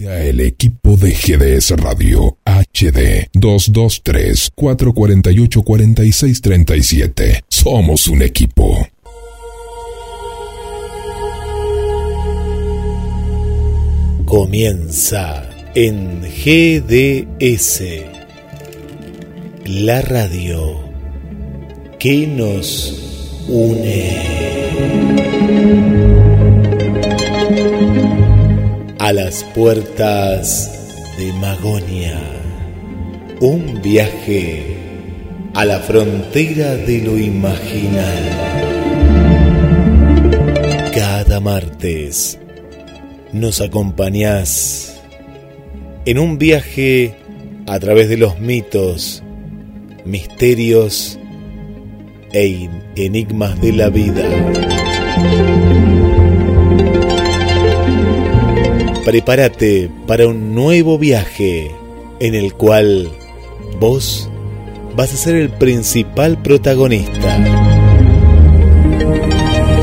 El equipo de GDS Radio HD 223 448 4637. Somos un equipo. Comienza en GDS, la radio que nos une. A las puertas de Magonia. Un viaje a la frontera de lo imaginal. Cada martes nos acompañás en un viaje a través de los mitos, misterios e enigmas de la vida. Prepárate para un nuevo viaje en el cual vos vas a ser el principal protagonista.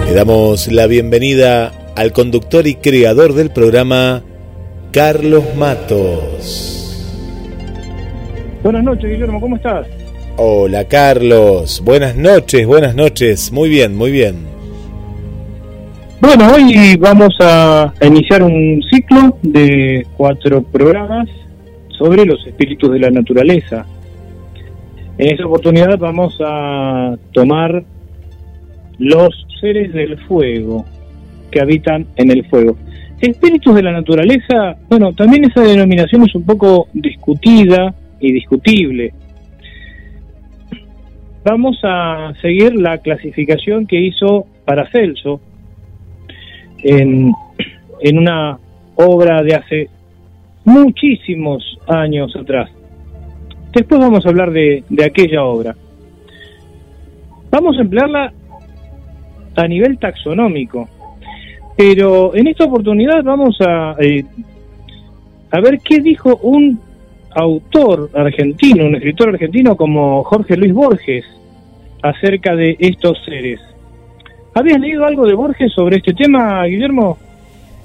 Le damos la bienvenida al conductor y creador del programa, Carlos Matos. Buenas noches, Guillermo, ¿cómo estás? Hola, Carlos. Buenas noches, buenas noches. Muy bien, muy bien. Bueno, hoy vamos a iniciar un ciclo de cuatro programas sobre los espíritus de la naturaleza. En esta oportunidad vamos a tomar los seres del fuego que habitan en el fuego. Espíritus de la naturaleza, bueno, también esa denominación es un poco discutida y discutible. Vamos a seguir la clasificación que hizo Paracelso en, en una obra de hace muchísimos años atrás. Después vamos a hablar de, de aquella obra. Vamos a emplearla a nivel taxonómico, pero en esta oportunidad vamos a, eh, a ver qué dijo un autor argentino, un escritor argentino como Jorge Luis Borges acerca de estos seres. ¿Habías leído algo de Borges sobre este tema, Guillermo?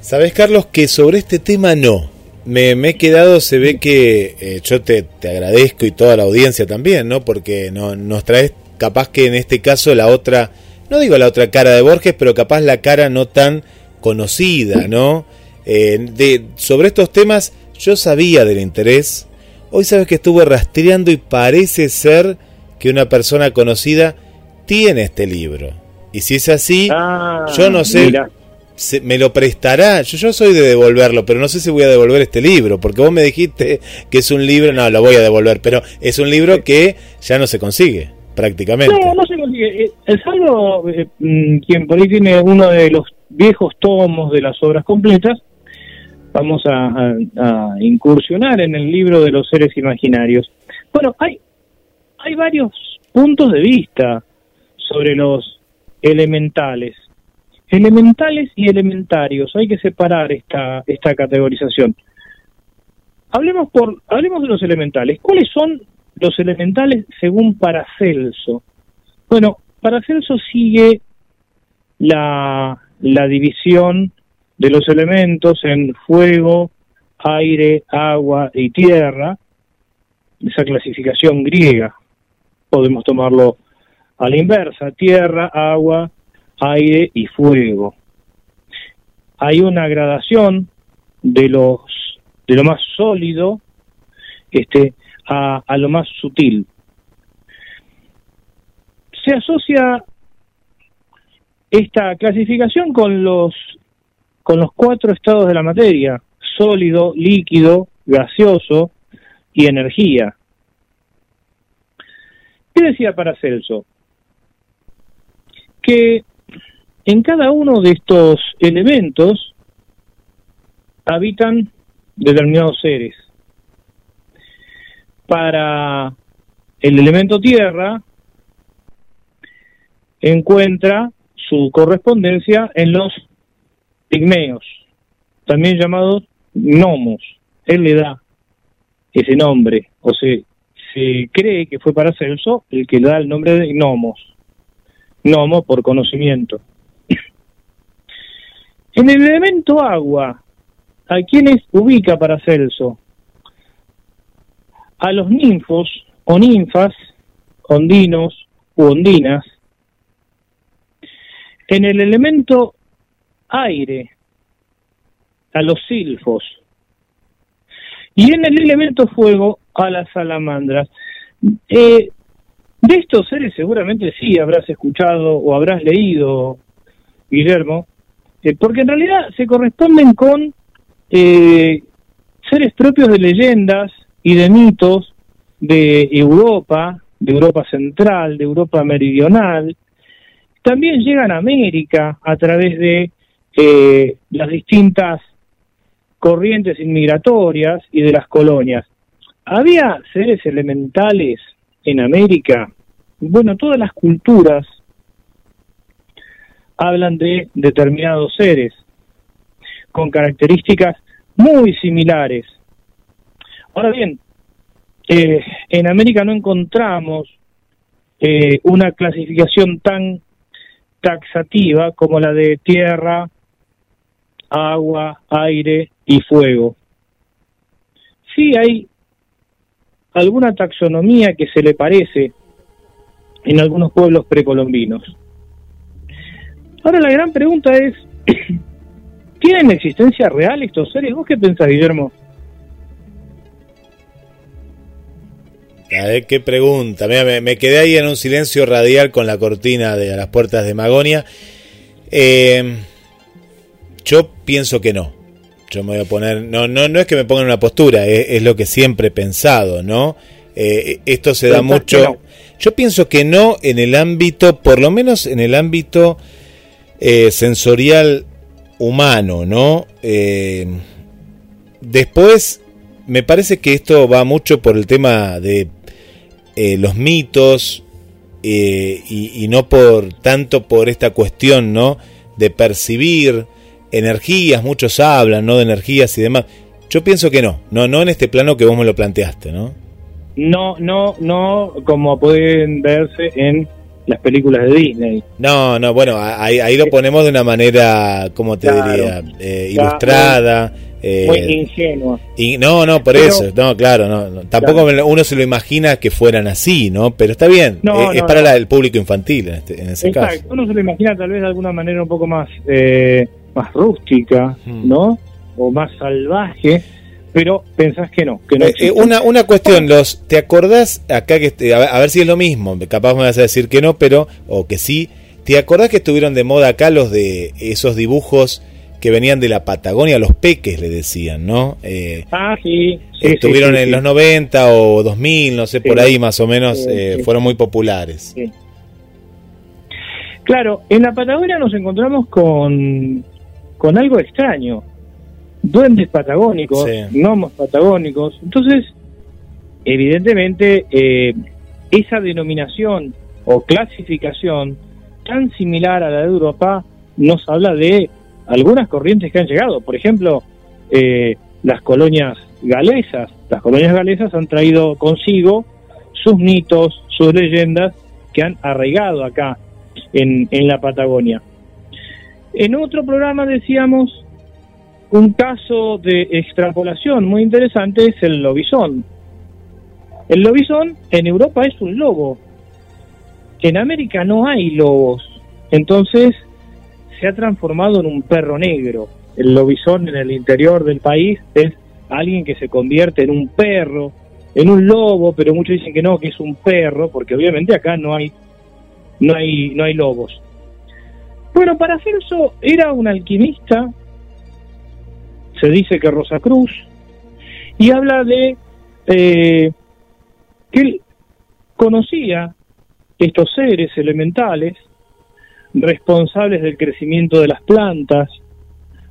Sabes, Carlos, que sobre este tema no. Me, he quedado, se ve que eh, yo te, agradezco y toda la audiencia también, ¿no? Porque no, nos traes capaz que en este caso la otra, no digo la otra cara de Borges, pero capaz la cara no tan conocida, ¿no? Eh, de, sobre estos temas yo sabía del interés. Hoy sabes que estuve rastreando y parece ser que una persona conocida tiene este libro. Y si es así, ah, yo no sé, me lo prestará. Yo, yo soy de devolverlo, pero no sé si voy a devolver este libro, porque vos me dijiste que es un libro, no, lo voy a devolver, pero es un libro que ya no se consigue, prácticamente. No, no se consigue. Eh, el salvo, eh, mm, quien por ahí tiene uno de los viejos tomos de las obras completas, vamos a, a incursionar en el libro de los seres imaginarios. Bueno, hay, hay varios puntos de vista sobre los elementales. Elementales y elementarios, hay que separar esta, esta categorización. Hablemos, por, hablemos de los elementales. ¿Cuáles son los elementales según Paracelso? Bueno, Paracelso sigue la, la división de los elementos en fuego, aire, agua y tierra, esa clasificación griega. Podemos tomarlo a la inversa, tierra, agua, aire y fuego. Hay una gradación de los de lo más sólido este a, a lo más sutil. Se asocia esta clasificación con los con los cuatro estados de la materia, sólido, líquido, gaseoso y energía. ¿Qué decía Paracelso? Que en cada uno de estos elementos habitan determinados seres. Para el elemento tierra encuentra su correspondencia en los pigmeos, también llamados gnomos. Él le da ese nombre, o se, se cree que fue para Celso el que le da el nombre de gnomos. Gnomo por conocimiento. En el elemento agua ¿a quiénes ubica Paracelso? A los ninfos o ninfas, ondinos u ondinas, en el elemento aire, a los silfos, y en el elemento fuego, a las salamandras. Eh, de estos seres seguramente sí habrás escuchado o habrás leído, Guillermo, eh, porque en realidad se corresponden con eh, seres propios de leyendas y de mitos de Europa, de Europa central, de Europa meridional. También llegan a América a través de eh, las distintas corrientes inmigratorias y de las colonias. Había seres elementales en América. Bueno, todas las culturas hablan de determinados seres con características muy similares. Ahora bien, eh, en América no encontramos eh, una clasificación tan taxativa como la de tierra, agua, aire y fuego. Sí hay alguna taxonomía que se le parece en algunos pueblos precolombinos. Ahora la gran pregunta es, ¿tienen existencia real estos seres? ¿Vos qué pensás, Guillermo? A ver qué pregunta. me, quedé ahí en un silencio radial con la cortina de las puertas de Magonia. Eh, yo pienso que no. Yo me voy a poner, no, no, no es que me ponga en una postura, es, lo que siempre he pensado, ¿no? Eh, esto se da mucho. Yo pienso que no en el ámbito, por lo menos en el ámbito eh, sensorial humano, ¿no? Eh, después, me parece que esto va mucho por el tema de los mitos y, y, no por tanto por esta cuestión, ¿no? De percibir energías, muchos hablan, ¿no? De energías y demás. Yo pienso que no, no, no en este plano que vos me lo planteaste, ¿no? No, no, no, como pueden verse en las películas de Disney. No, no, bueno, ahí, lo ponemos de una manera, como te diría, eh, ilustrada. Eh, muy ingenua. Y, no, no, por eso, no, claro, no, tampoco uno se lo imagina que fueran así, ¿no? Pero está bien, eh, es, para el público infantil en, este, en ese Exacto. Uno se lo imagina tal vez de alguna manera un poco más eh, más rústica, hmm. ¿no? O más salvaje, pero pensás que no. Que no eh, eh, una, una cuestión, los ¿te acordás acá que a ver, si es lo mismo? Capaz me vas a decir que no, pero o que sí. ¿Te acordás que estuvieron de moda acá los de esos dibujos que venían de la Patagonia, los peques le decían, ¿no? Eh, ah, sí. estuvieron en los 90 o 2000, no sé, por ahí más o menos, fueron muy populares. Claro, en la Patagonia nos encontramos con con algo extraño. Duendes patagónicos, gnomos patagónicos. Entonces, evidentemente, eh, esa denominación o clasificación tan similar a la de Europa nos habla de algunas corrientes que han llegado. Por ejemplo, eh, las colonias galesas. Las colonias galesas han traído consigo sus mitos, sus leyendas que han arraigado acá en, en la Patagonia. En otro programa decíamos un caso de extrapolación muy interesante es el lobizón. El lobizón en Europa es un lobo. En América no hay lobos. Entonces se ha transformado en un perro negro. El lobizón en el interior del país es alguien que se convierte en un perro, en un lobo, pero muchos dicen que no, que es un perro, porque obviamente acá no hay no hay no hay lobos. Bueno, Paracelso era un alquimista, se dice que Rosacruz, y habla de eh, que él conocía estos seres elementales responsables del crecimiento de las plantas,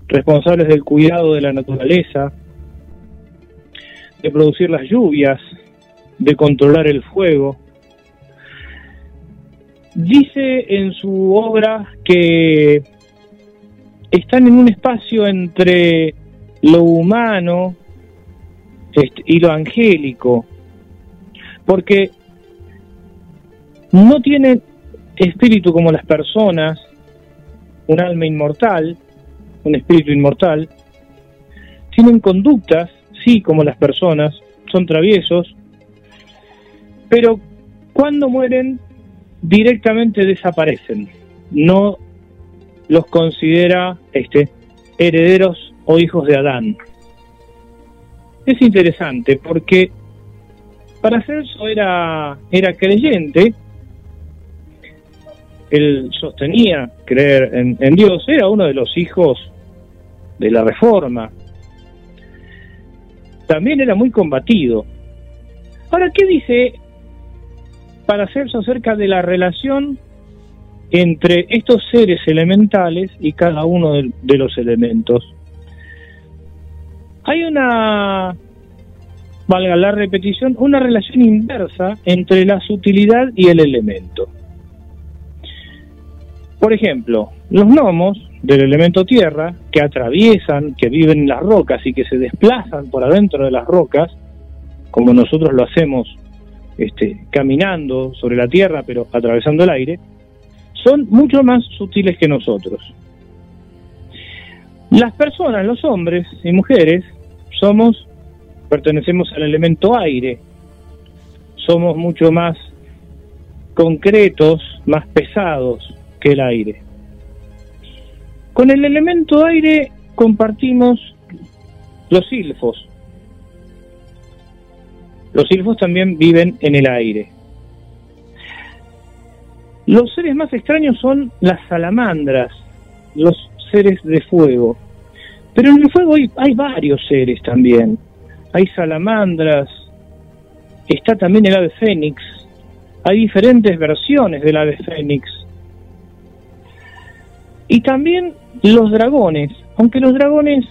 responsables del cuidado de la naturaleza, de producir las lluvias, de controlar el fuego, Dice en su obra que están en un espacio entre lo humano y lo angélico, porque no tienen espíritu como las personas, un alma inmortal, un espíritu inmortal, tienen conductas, sí, como las personas, son traviesos, pero cuando mueren directamente desaparecen. No los considera este, herederos o hijos de Adán. Es interesante porque Paracelso era, era creyente, él sostenía creer en, en Dios, era uno de los hijos de la Reforma. También era muy combatido. Ahora, ¿qué dice Paracelso acerca de la relación entre estos seres elementales y cada uno de, de los elementos? Hay una, valga la repetición, una relación inversa entre la sutilidad y el elemento. Por ejemplo, los gnomos del elemento tierra, que atraviesan, que viven en las rocas y que se desplazan por adentro de las rocas, como nosotros lo hacemos este, caminando sobre la tierra, pero atravesando el aire, son mucho más sutiles que nosotros. Las personas, los hombres y mujeres, somos, pertenecemos al elemento aire, somos mucho más concretos, más pesados que el aire. Con el elemento aire compartimos los silfos. Los silfos también viven en el aire. Los seres más extraños son las salamandras, los seres de fuego. Pero en el fuego hay, hay varios seres también. Hay salamandras, está también el ave fénix, hay diferentes versiones del ave fénix. Y también los dragones, aunque los dragones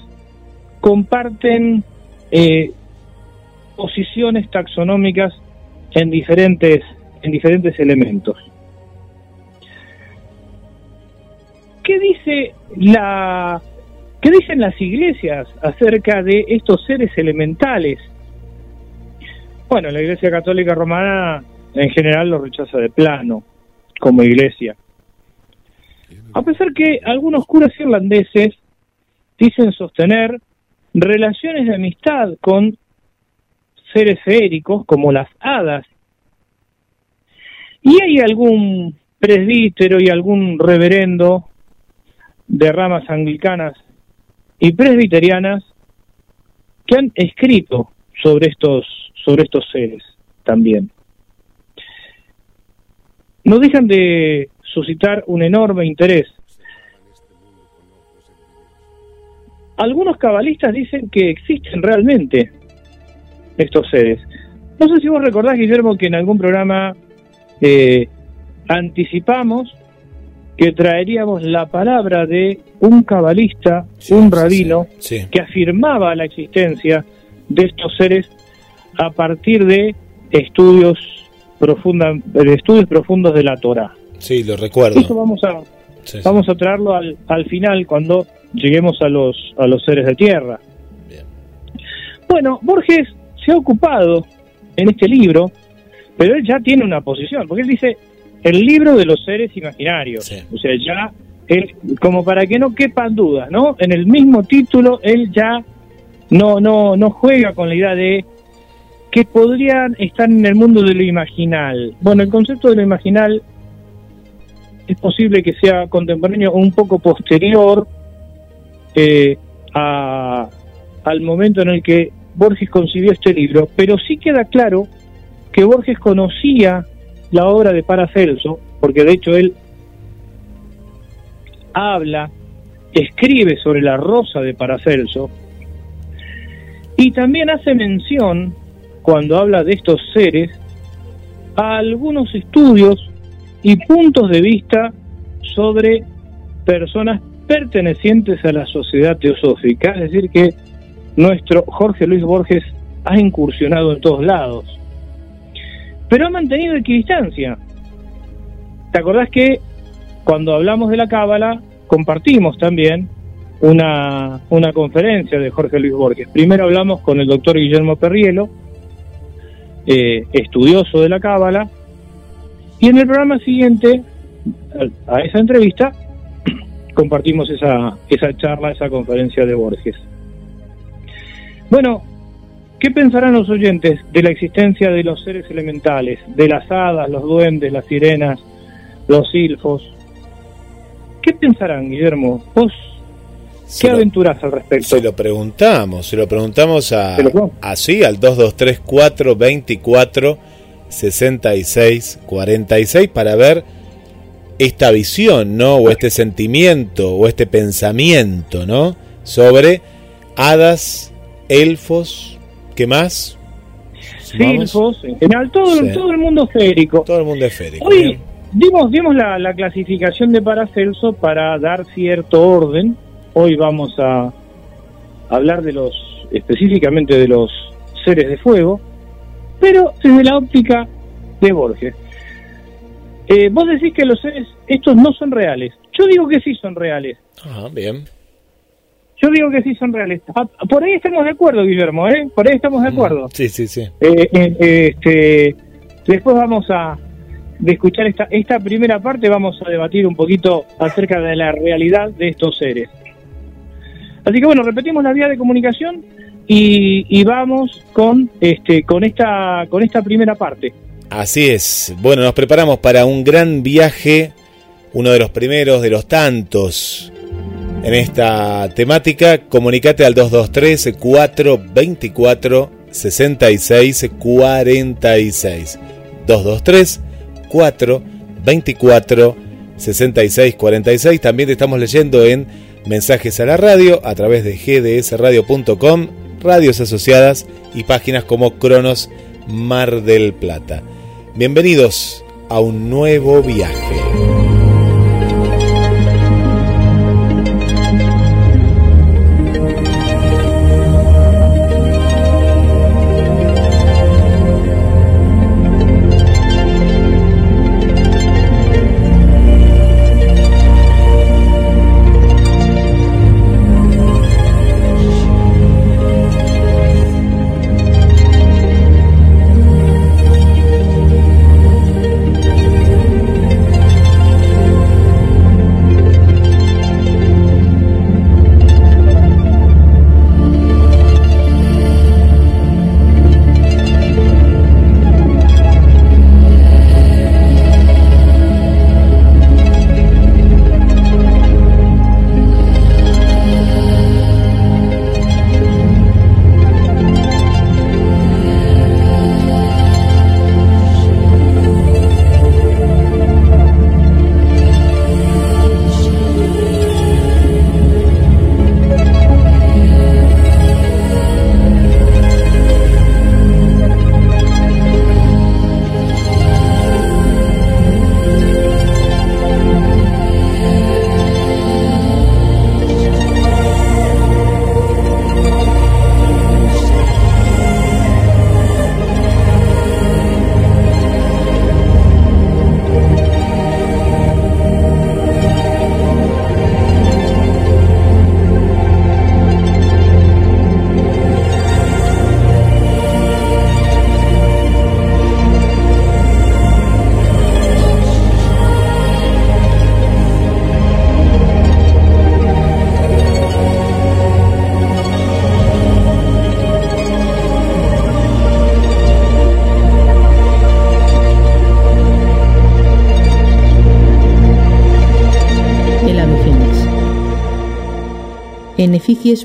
comparten eh, posiciones taxonómicas en diferentes, en diferentes elementos. ¿Qué dice la qué dicen las iglesias acerca de estos seres elementales? Bueno, la Iglesia Católica Romana en general lo rechaza de plano como iglesia. A pesar que algunos curas irlandeses dicen sostener relaciones de amistad con seres feéricos como las hadas. Y hay algún presbítero y algún reverendo de ramas anglicanas y presbiterianas que han escrito sobre estos sobre estos seres también. No dejan de suscitar un enorme interés. Algunos cabalistas dicen que existen realmente estos seres. No sé si vos recordás, Guillermo, que en algún programa eh, anticipamos que traeríamos la palabra de un cabalista, un rabino, que afirmaba la existencia de estos seres a partir de estudios, profunda, de estudios profundos de la Torah. Sí, lo recuerdo. Eso vamos a, vamos a traerlo al, al final cuando lleguemos a los, a los seres de tierra. Bueno, Borges se ha ocupado en este libro, pero él ya tiene una posición, porque él dice el libro de los seres imaginarios. O sea, ya, él, como para que no quepan dudas, ¿no? En el mismo título, él ya no, no, no juega con la idea de que podrían estar en el mundo de lo imaginal. Bueno, el concepto de lo imaginal es posible que sea contemporáneo o un poco posterior eh, a, al momento en el que Borges concibió este libro, pero sí queda claro que Borges conocía la obra de Paracelso, porque de hecho él habla, escribe sobre la rosa de Paracelso, y también hace mención, cuando habla de estos seres, a algunos estudios y puntos de vista sobre personas pertenecientes a la sociedad teosófica, es decir, que nuestro Jorge Luis Borges ha incursionado en todos lados, pero ha mantenido equidistancia. ¿Te acordás que cuando hablamos de la Cábala compartimos también una, una conferencia de Jorge Luis Borges? Primero hablamos con el doctor Guillermo Perrielo, eh, estudioso de la Cábala, y en el programa siguiente, a esa entrevista, compartimos esa, esa charla, esa conferencia de Borges. Bueno, ¿qué pensarán los oyentes de la existencia de los seres elementales, de las hadas, los duendes, las sirenas, los silfos? ¿Qué pensarán, Guillermo? ¿Vos qué aventuras al respecto? Se lo preguntamos, se lo preguntamos a así al 2234 24 66 46 para ver esta visión, ¿no? O este sentimiento o este pensamiento, ¿no? Sobre hadas, elfos, ¿qué más? Silfos, en general, todo, todo el mundo esférico. Todo el mundo esférico. Hoy dimos, dimos la, la, clasificación de Paracelso para dar cierto orden. Hoy vamos a hablar de los, específicamente de los seres de fuego, pero desde la óptica de Borges. Eh, vos decís que los seres, estos no son reales. Yo digo que sí son reales. Ah, bien. Yo digo que sí son reales. Ah, por ahí estamos de acuerdo, Guillermo, ¿eh? Por ahí estamos de mm, acuerdo. Sí, sí, sí. Eh, eh, este, después vamos a de escuchar esta, esta primera parte, vamos a debatir un poquito acerca de la realidad de estos seres. Así que bueno, repetimos la vía de comunicación y, y vamos con este con esta con esta primera parte. Así es. Bueno, nos preparamos para un gran viaje, uno de los primeros de los tantos en esta temática, comunicate al 223 424 66 46. 223 424 66 46. También estamos leyendo en mensajes a la radio a través de gdsradio.com, radios asociadas y páginas como Cronos Mar del Plata. Bienvenidos a un nuevo viaje.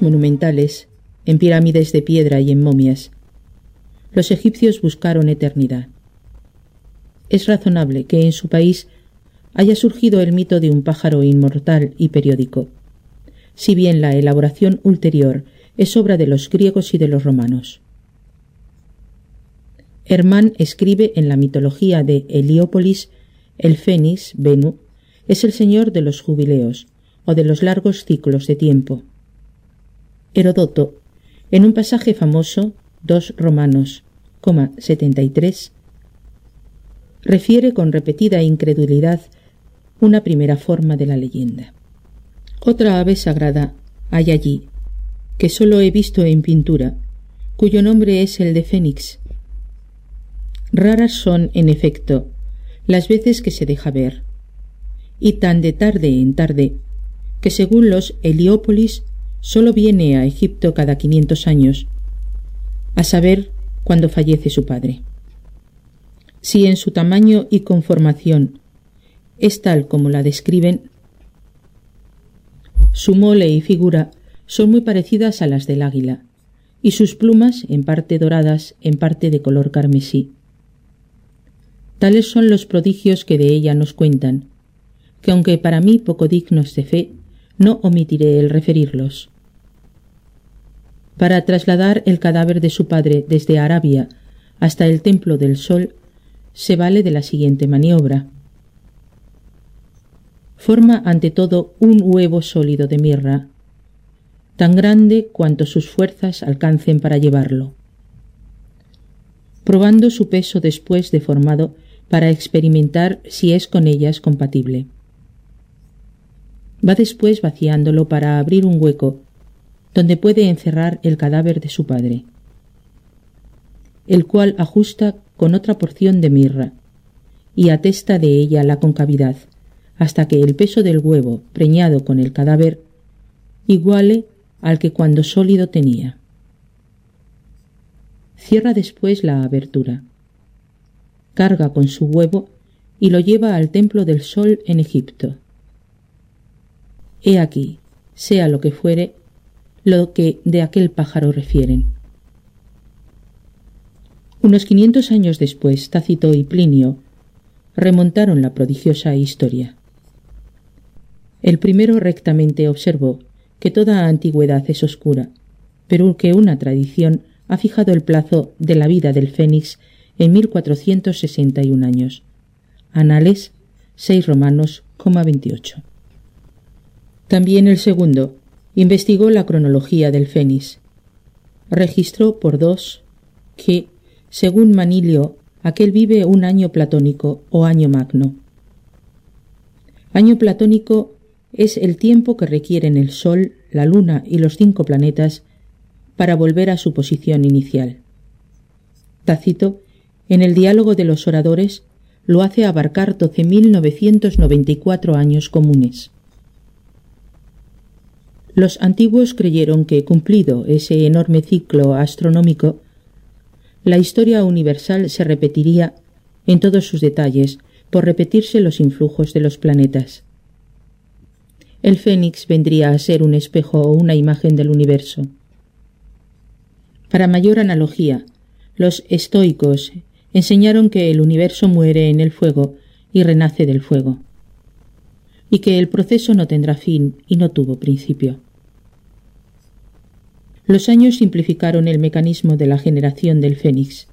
Monumentales, en pirámides de piedra y en momias. Los egipcios buscaron eternidad. Es razonable que en su país haya surgido el mito de un pájaro inmortal y periódico, si bien la elaboración ulterior es obra de los griegos y de los romanos. Hermann escribe en la mitología de Heliópolis el Fénix, Venu, es el señor de los jubileos o de los largos ciclos de tiempo. Herodoto, en un pasaje famoso, 2 Romanos, 73, refiere con repetida incredulidad una primera forma de la leyenda. Otra ave sagrada hay allí, que sólo he visto en pintura, cuyo nombre es el de Fénix. Raras son, en efecto, las veces que se deja ver, y tan de tarde en tarde, que según los Heliópolis solo viene a Egipto cada quinientos años a saber, cuando fallece su padre. Si en su tamaño y conformación es tal como la describen, su mole y figura son muy parecidas a las del águila, y sus plumas, en parte doradas, en parte de color carmesí. Tales son los prodigios que de ella nos cuentan, que aunque para mí poco dignos de fe, no omitiré el referirlos. Para trasladar el cadáver de su padre desde Arabia hasta el Templo del Sol, se vale de la siguiente maniobra. Forma ante todo un huevo sólido de mirra, tan grande cuanto sus fuerzas alcancen para llevarlo. Probando su peso después de formado para experimentar si es con ellas compatible. Va después vaciándolo para abrir un hueco donde puede encerrar el cadáver de su padre, el cual ajusta con otra porción de mirra y atesta de ella la concavidad, hasta que el peso del huevo preñado con el cadáver iguale al que cuando sólido tenía. Cierra después la abertura. Carga con su huevo y lo lleva al templo del sol en Egipto. He aquí, sea lo que fuere, lo que de aquel pájaro refieren. Unos quinientos años después, Tácito y Plinio remontaron la prodigiosa historia. El primero rectamente observó que toda antigüedad es oscura, pero que una tradición ha fijado el plazo de la vida del Fénix en 1461 años. Anales 6 Romanos, 28. También el segundo investigó la cronología del Fénix. Registró por dos que, según Manilio, aquel vive un año platónico o año magno. Año platónico es el tiempo que requieren el Sol, la Luna y los cinco planetas para volver a su posición inicial. Tácito, en el diálogo de los oradores, lo hace abarcar 12.994 años comunes. Los antiguos creyeron que, cumplido ese enorme ciclo astronómico, la historia universal se repetiría en todos sus detalles por repetirse los influjos de los planetas. El fénix vendría a ser un espejo o una imagen del universo. Para mayor analogía, los estoicos enseñaron que el universo muere en el fuego y renace del fuego y que el proceso no tendrá fin y no tuvo principio. Los años simplificaron el mecanismo de la generación del fénix.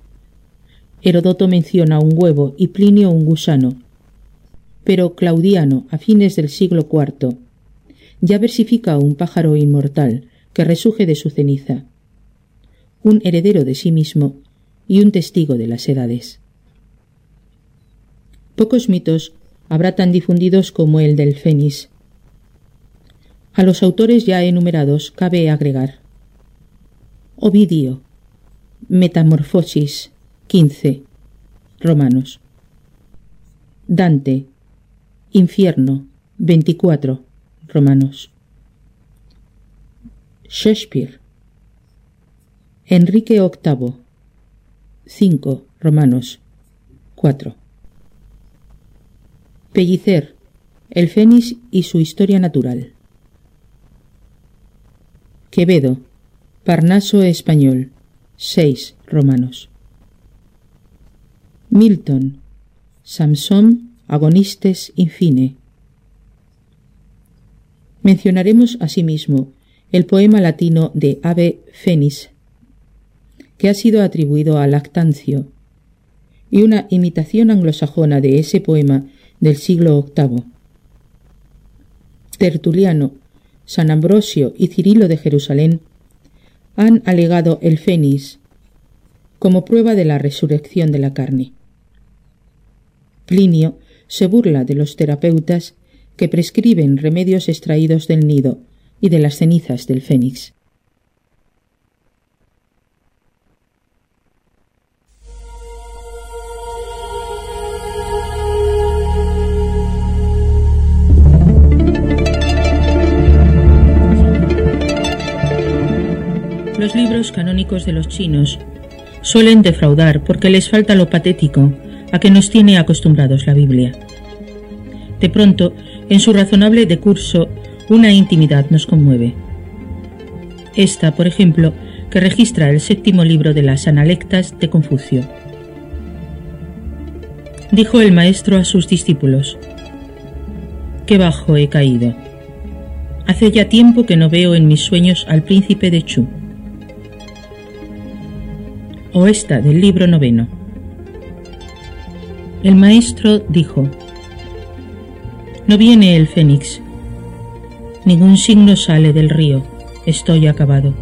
Herodoto menciona un huevo y Plinio un gusano, pero Claudiano, a fines del siglo IV, ya versifica un pájaro inmortal que resurge de su ceniza, un heredero de sí mismo y un testigo de las edades. Pocos mitos habrá tan difundidos como el del Fénix. A los autores ya enumerados cabe agregar Ovidio, Metamorfosis 15, Romanos. Dante, Infierno 24, Romanos. Shakespeare, Enrique VIII, 5, Romanos. 4. Pellicer, el Fénix y su historia natural. Quevedo, Parnaso español, 6 romanos. Milton, Samson, Agonistes infine. Mencionaremos asimismo el poema latino de Ave Fénix, que ha sido atribuido a Lactancio, y una imitación anglosajona de ese poema del siglo VIII. Tertuliano, San Ambrosio y Cirilo de Jerusalén han alegado el fénix como prueba de la resurrección de la carne. Plinio se burla de los terapeutas que prescriben remedios extraídos del nido y de las cenizas del fénix. Los libros canónicos de los chinos suelen defraudar porque les falta lo patético a que nos tiene acostumbrados la Biblia. De pronto, en su razonable decurso, una intimidad nos conmueve. Esta, por ejemplo, que registra el séptimo libro de las Analectas de Confucio. Dijo el maestro a sus discípulos, Qué bajo he caído. Hace ya tiempo que no veo en mis sueños al príncipe de Chu. O esta del libro noveno. El maestro dijo, No viene el fénix, ningún signo sale del río, estoy acabado.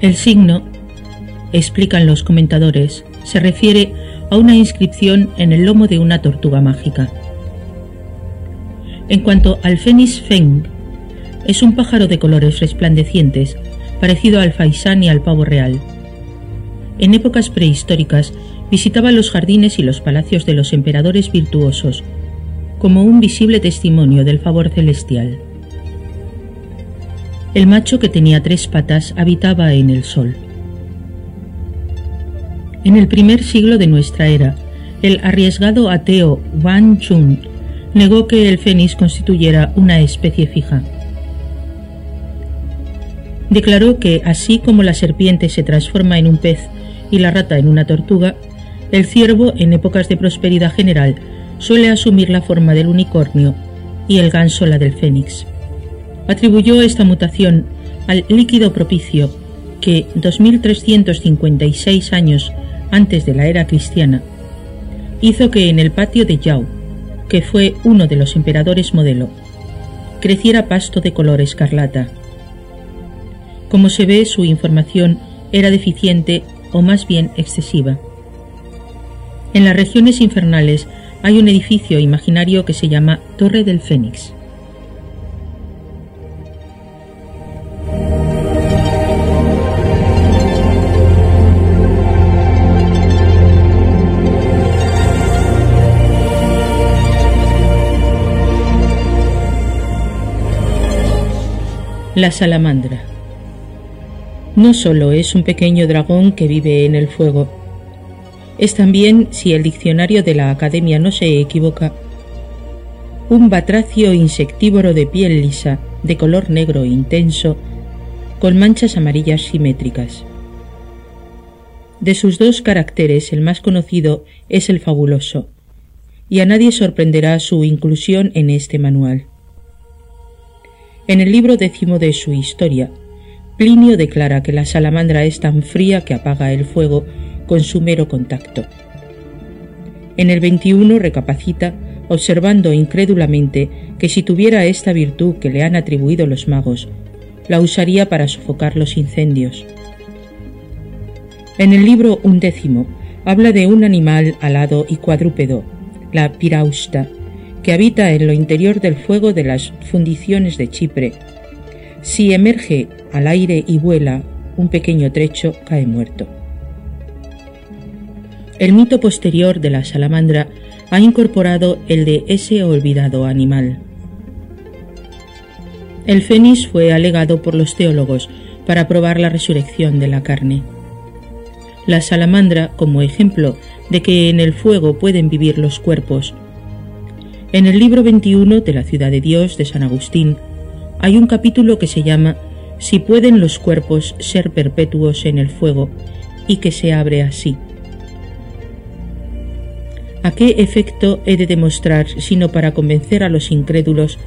El signo, explican los comentadores, se refiere a una inscripción en el lomo de una tortuga mágica. En cuanto al fénix feng, es un pájaro de colores resplandecientes, parecido al faisán y al pavo real. En épocas prehistóricas visitaba los jardines y los palacios de los emperadores virtuosos, como un visible testimonio del favor celestial. El macho que tenía tres patas habitaba en el sol. En el primer siglo de nuestra era, el arriesgado ateo Wang Chun negó que el fénix constituyera una especie fija. Declaró que así como la serpiente se transforma en un pez y la rata en una tortuga, el ciervo, en épocas de prosperidad general, suele asumir la forma del unicornio y el ganso la del fénix. Atribuyó esta mutación al líquido propicio que 2356 años antes de la era cristiana hizo que en el patio de Yao, que fue uno de los emperadores modelo, creciera pasto de color escarlata. Como se ve, su información era deficiente o más bien excesiva. En las regiones infernales hay un edificio imaginario que se llama Torre del Fénix. La salamandra. No solo es un pequeño dragón que vive en el fuego, es también, si el diccionario de la Academia no se equivoca, un batracio insectívoro de piel lisa, de color negro intenso, con manchas amarillas simétricas. De sus dos caracteres, el más conocido es el fabuloso, y a nadie sorprenderá su inclusión en este manual. En el libro décimo de su historia, Plinio declara que la salamandra es tan fría que apaga el fuego con su mero contacto. En el 21 recapacita, observando incrédulamente que si tuviera esta virtud que le han atribuido los magos, la usaría para sofocar los incendios. En el libro undécimo habla de un animal alado y cuadrúpedo, la pirausta, que habita en lo interior del fuego de las fundiciones de Chipre. Si emerge al aire y vuela un pequeño trecho, cae muerto. El mito posterior de la salamandra ha incorporado el de ese olvidado animal. El fénix fue alegado por los teólogos para probar la resurrección de la carne. La salamandra como ejemplo de que en el fuego pueden vivir los cuerpos. En el libro 21 de la ciudad de Dios de San Agustín hay un capítulo que se llama Si pueden los cuerpos ser perpetuos en el fuego y que se abre así. ¿A qué efecto he de demostrar sino para convencer a los incrédulos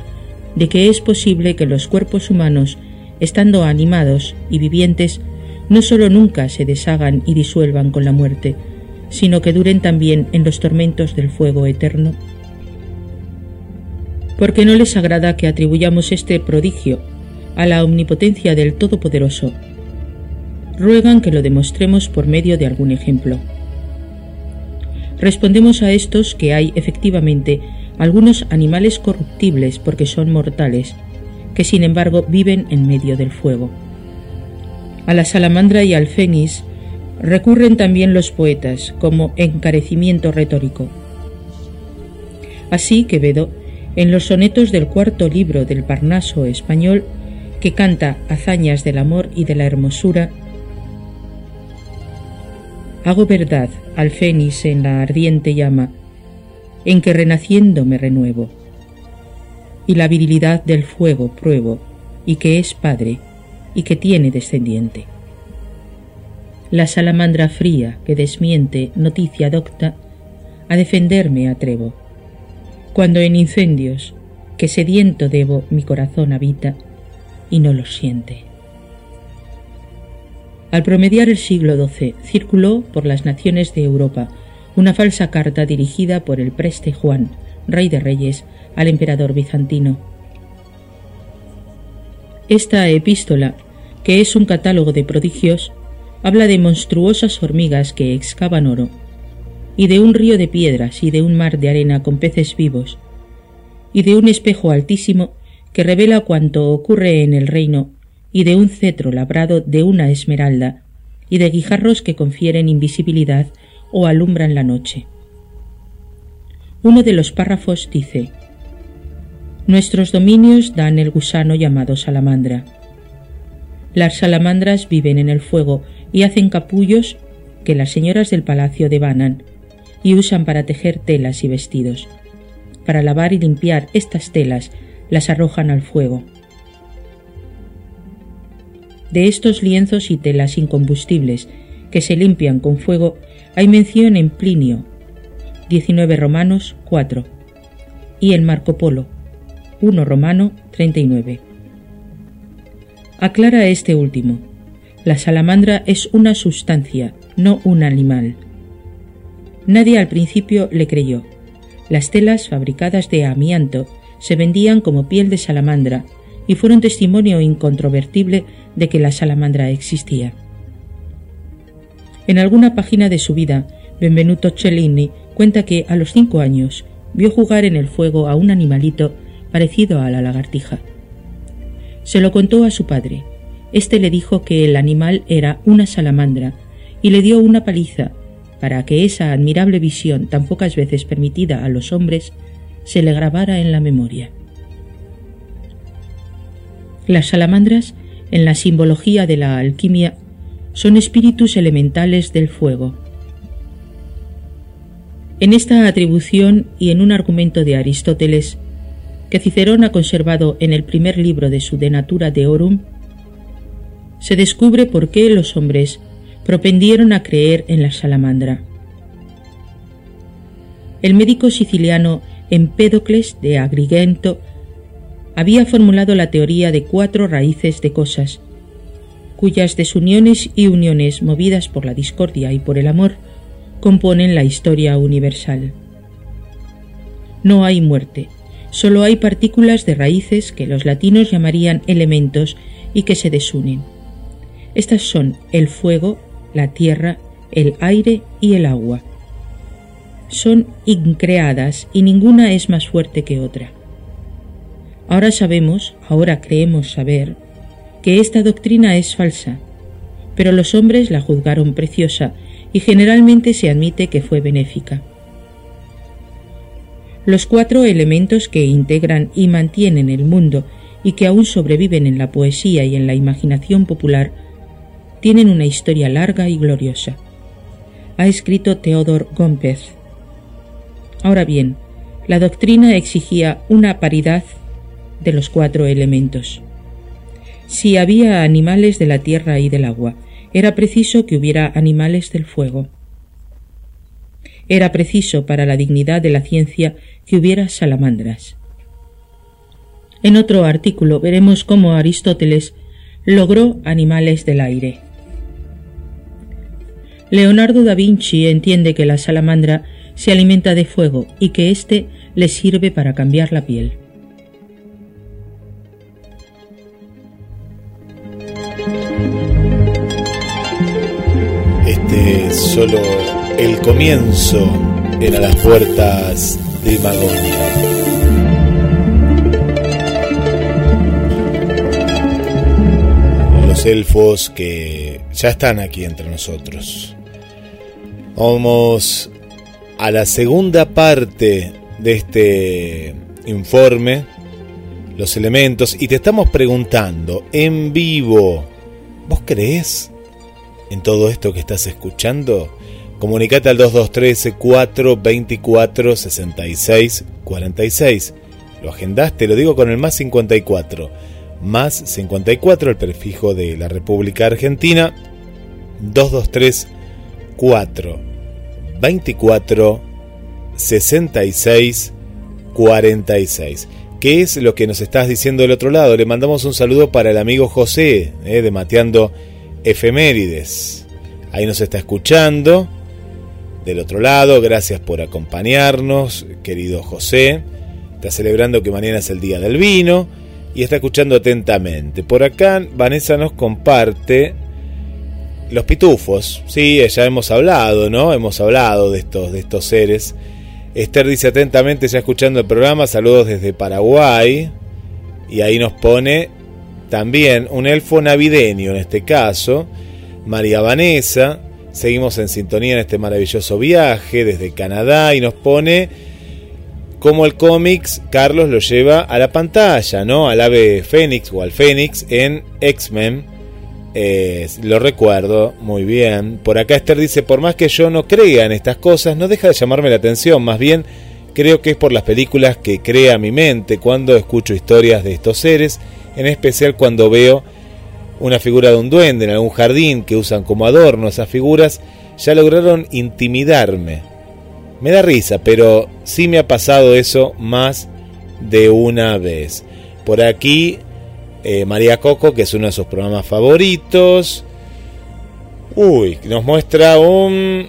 de que es posible que los cuerpos humanos, estando animados y vivientes, no sólo nunca se deshagan y disuelvan con la muerte, sino que duren también en los tormentos del fuego eterno? Porque no les agrada que atribuyamos este prodigio a la omnipotencia del Todopoderoso. Ruegan que lo demostremos por medio de algún ejemplo. Respondemos a estos que hay efectivamente algunos animales corruptibles porque son mortales, que sin embargo viven en medio del fuego. A la salamandra y al fénix recurren también los poetas como encarecimiento retórico. Así Quevedo, en los sonetos del cuarto libro del Parnaso español, que canta hazañas del amor y de la hermosura, Hago verdad al fénix en la ardiente llama, en que renaciendo me renuevo. Y la virilidad del fuego pruebo, y que es padre, y que tiene descendiente. La salamandra fría que desmiente noticia docta, a defenderme atrevo. Cuando en incendios, que sediento debo mi corazón habita, y no lo siente. Al promediar el siglo XII, circuló por las naciones de Europa una falsa carta dirigida por el preste Juan, rey de reyes, al emperador bizantino. Esta epístola, que es un catálogo de prodigios, habla de monstruosas hormigas que excavan oro, y de un río de piedras y de un mar de arena con peces vivos, y de un espejo altísimo que revela cuanto ocurre en el reino y de un cetro labrado de una esmeralda, y de guijarros que confieren invisibilidad o alumbran la noche. Uno de los párrafos dice Nuestros dominios dan el gusano llamado salamandra. Las salamandras viven en el fuego y hacen capullos que las señoras del palacio devanan y usan para tejer telas y vestidos. Para lavar y limpiar estas telas las arrojan al fuego de estos lienzos y telas incombustibles que se limpian con fuego hay mención en Plinio 19 Romanos 4 y en Marco Polo 1 Romano 39. Aclara este último. La salamandra es una sustancia, no un animal. Nadie al principio le creyó. Las telas fabricadas de amianto se vendían como piel de salamandra y fueron testimonio incontrovertible de que la salamandra existía. En alguna página de su vida, Benvenuto Cellini cuenta que a los cinco años vio jugar en el fuego a un animalito parecido a la lagartija. Se lo contó a su padre. Este le dijo que el animal era una salamandra y le dio una paliza para que esa admirable visión tan pocas veces permitida a los hombres se le grabara en la memoria. Las salamandras en la simbología de la alquimia, son espíritus elementales del fuego. En esta atribución y en un argumento de Aristóteles, que Cicerón ha conservado en el primer libro de su De Natura Deorum, se descubre por qué los hombres propendieron a creer en la salamandra. El médico siciliano Empédocles de Agrigento había formulado la teoría de cuatro raíces de cosas, cuyas desuniones y uniones movidas por la discordia y por el amor componen la historia universal. No hay muerte, solo hay partículas de raíces que los latinos llamarían elementos y que se desunen. Estas son el fuego, la tierra, el aire y el agua. Son increadas y ninguna es más fuerte que otra. Ahora sabemos, ahora creemos saber, que esta doctrina es falsa, pero los hombres la juzgaron preciosa y generalmente se admite que fue benéfica. Los cuatro elementos que integran y mantienen el mundo y que aún sobreviven en la poesía y en la imaginación popular tienen una historia larga y gloriosa. Ha escrito Theodor Gompez. Ahora bien, la doctrina exigía una paridad de los cuatro elementos. Si había animales de la tierra y del agua, era preciso que hubiera animales del fuego. Era preciso para la dignidad de la ciencia que hubiera salamandras. En otro artículo veremos cómo Aristóteles logró animales del aire. Leonardo da Vinci entiende que la salamandra se alimenta de fuego y que éste le sirve para cambiar la piel. solo el comienzo en las puertas de Magonia. Los elfos que ya están aquí entre nosotros. Vamos a la segunda parte de este informe, los elementos, y te estamos preguntando en vivo, ¿vos crees en todo esto que estás escuchando? Comunicate al 2213 424 66 46. Lo agendaste, lo digo con el más 54. Más 54, el prefijo de la República Argentina. 223 4 24 66 46. ¿Qué es lo que nos estás diciendo del otro lado? Le mandamos un saludo para el amigo José eh, de Mateando Efemérides. Ahí nos está escuchando. Del otro lado, gracias por acompañarnos, querido José. Está celebrando que mañana es el Día del Vino y está escuchando atentamente. Por acá, Vanessa nos comparte los pitufos. Sí, ya hemos hablado, ¿no? Hemos hablado de estos, de estos seres Esther dice atentamente, ya escuchando el programa, saludos desde Paraguay. Y ahí nos pone también un elfo navideño en este caso. María Vanessa, seguimos en sintonía en este maravilloso viaje desde Canadá y nos pone cómo el cómics Carlos lo lleva a la pantalla, ¿no? Al ave Fénix o al Fénix en X-Men lo recuerdo muy bien. Por acá Esther dice, por más que yo no crea en estas cosas, no deja de llamarme la atención. Más bien, creo que es por las películas que crea mi mente cuando escucho historias de estos seres, en especial cuando veo una figura de un duende en algún jardín que usan como adorno. Esas figuras ya lograron intimidarme. Me da risa, pero sí me ha pasado eso más de una vez. Por aquí eh, María Coco, que es uno de sus programas favoritos. Uy, nos muestra un,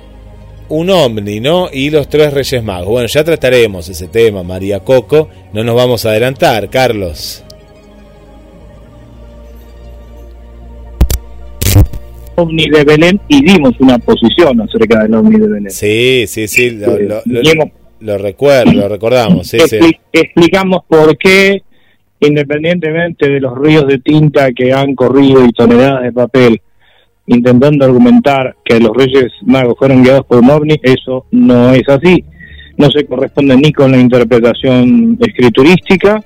un ovni, ¿no? Y los tres Reyes Magos. Bueno, ya trataremos ese tema, María Coco. No nos vamos a adelantar, Carlos. ovni de Belén y dimos una posición acerca del ovni de Belén. Sí, sí, sí, lo, lo, recuerdo, lo recordamos. Sí, Explicamos por qué independientemente de los ríos de tinta que han corrido y toneladas de papel, intentando argumentar que los Reyes Magos fueron guiados por un ovni, eso no es así. No se corresponde ni con la interpretación escriturística,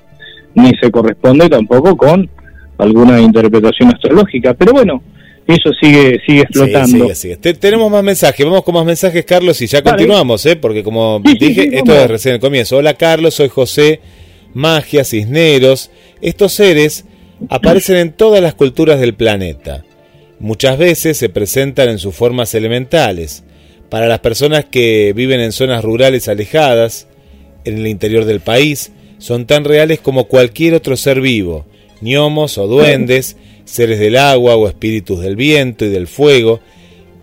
ni se corresponde tampoco con alguna interpretación astrológica. Pero bueno, eso sigue sigue explotando. tenemos más mensajes, vamos con más mensajes, Carlos, y ya continuamos, ¿eh? porque como dije, esto es recién el comienzo. Hola, Carlos, soy José magia, cisneros, estos seres aparecen en todas las culturas del planeta. Muchas veces se presentan en sus formas elementales. Para las personas que viven en zonas rurales alejadas, en el interior del país, son tan reales como cualquier otro ser vivo, gnomos o duendes, seres del agua o espíritus del viento y del fuego,